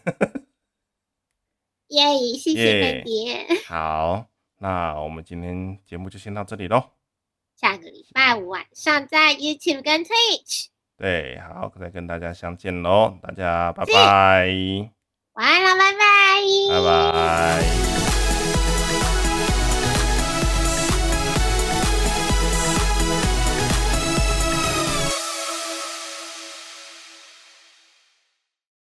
(laughs) 耶，谢谢耶干爹。好，那我们今天节目就先到这里喽。下个礼拜五晚上在 YouTube 跟 Twitch。对，好，再跟大家相见喽，大家拜拜，晚安了，拜拜。拜拜。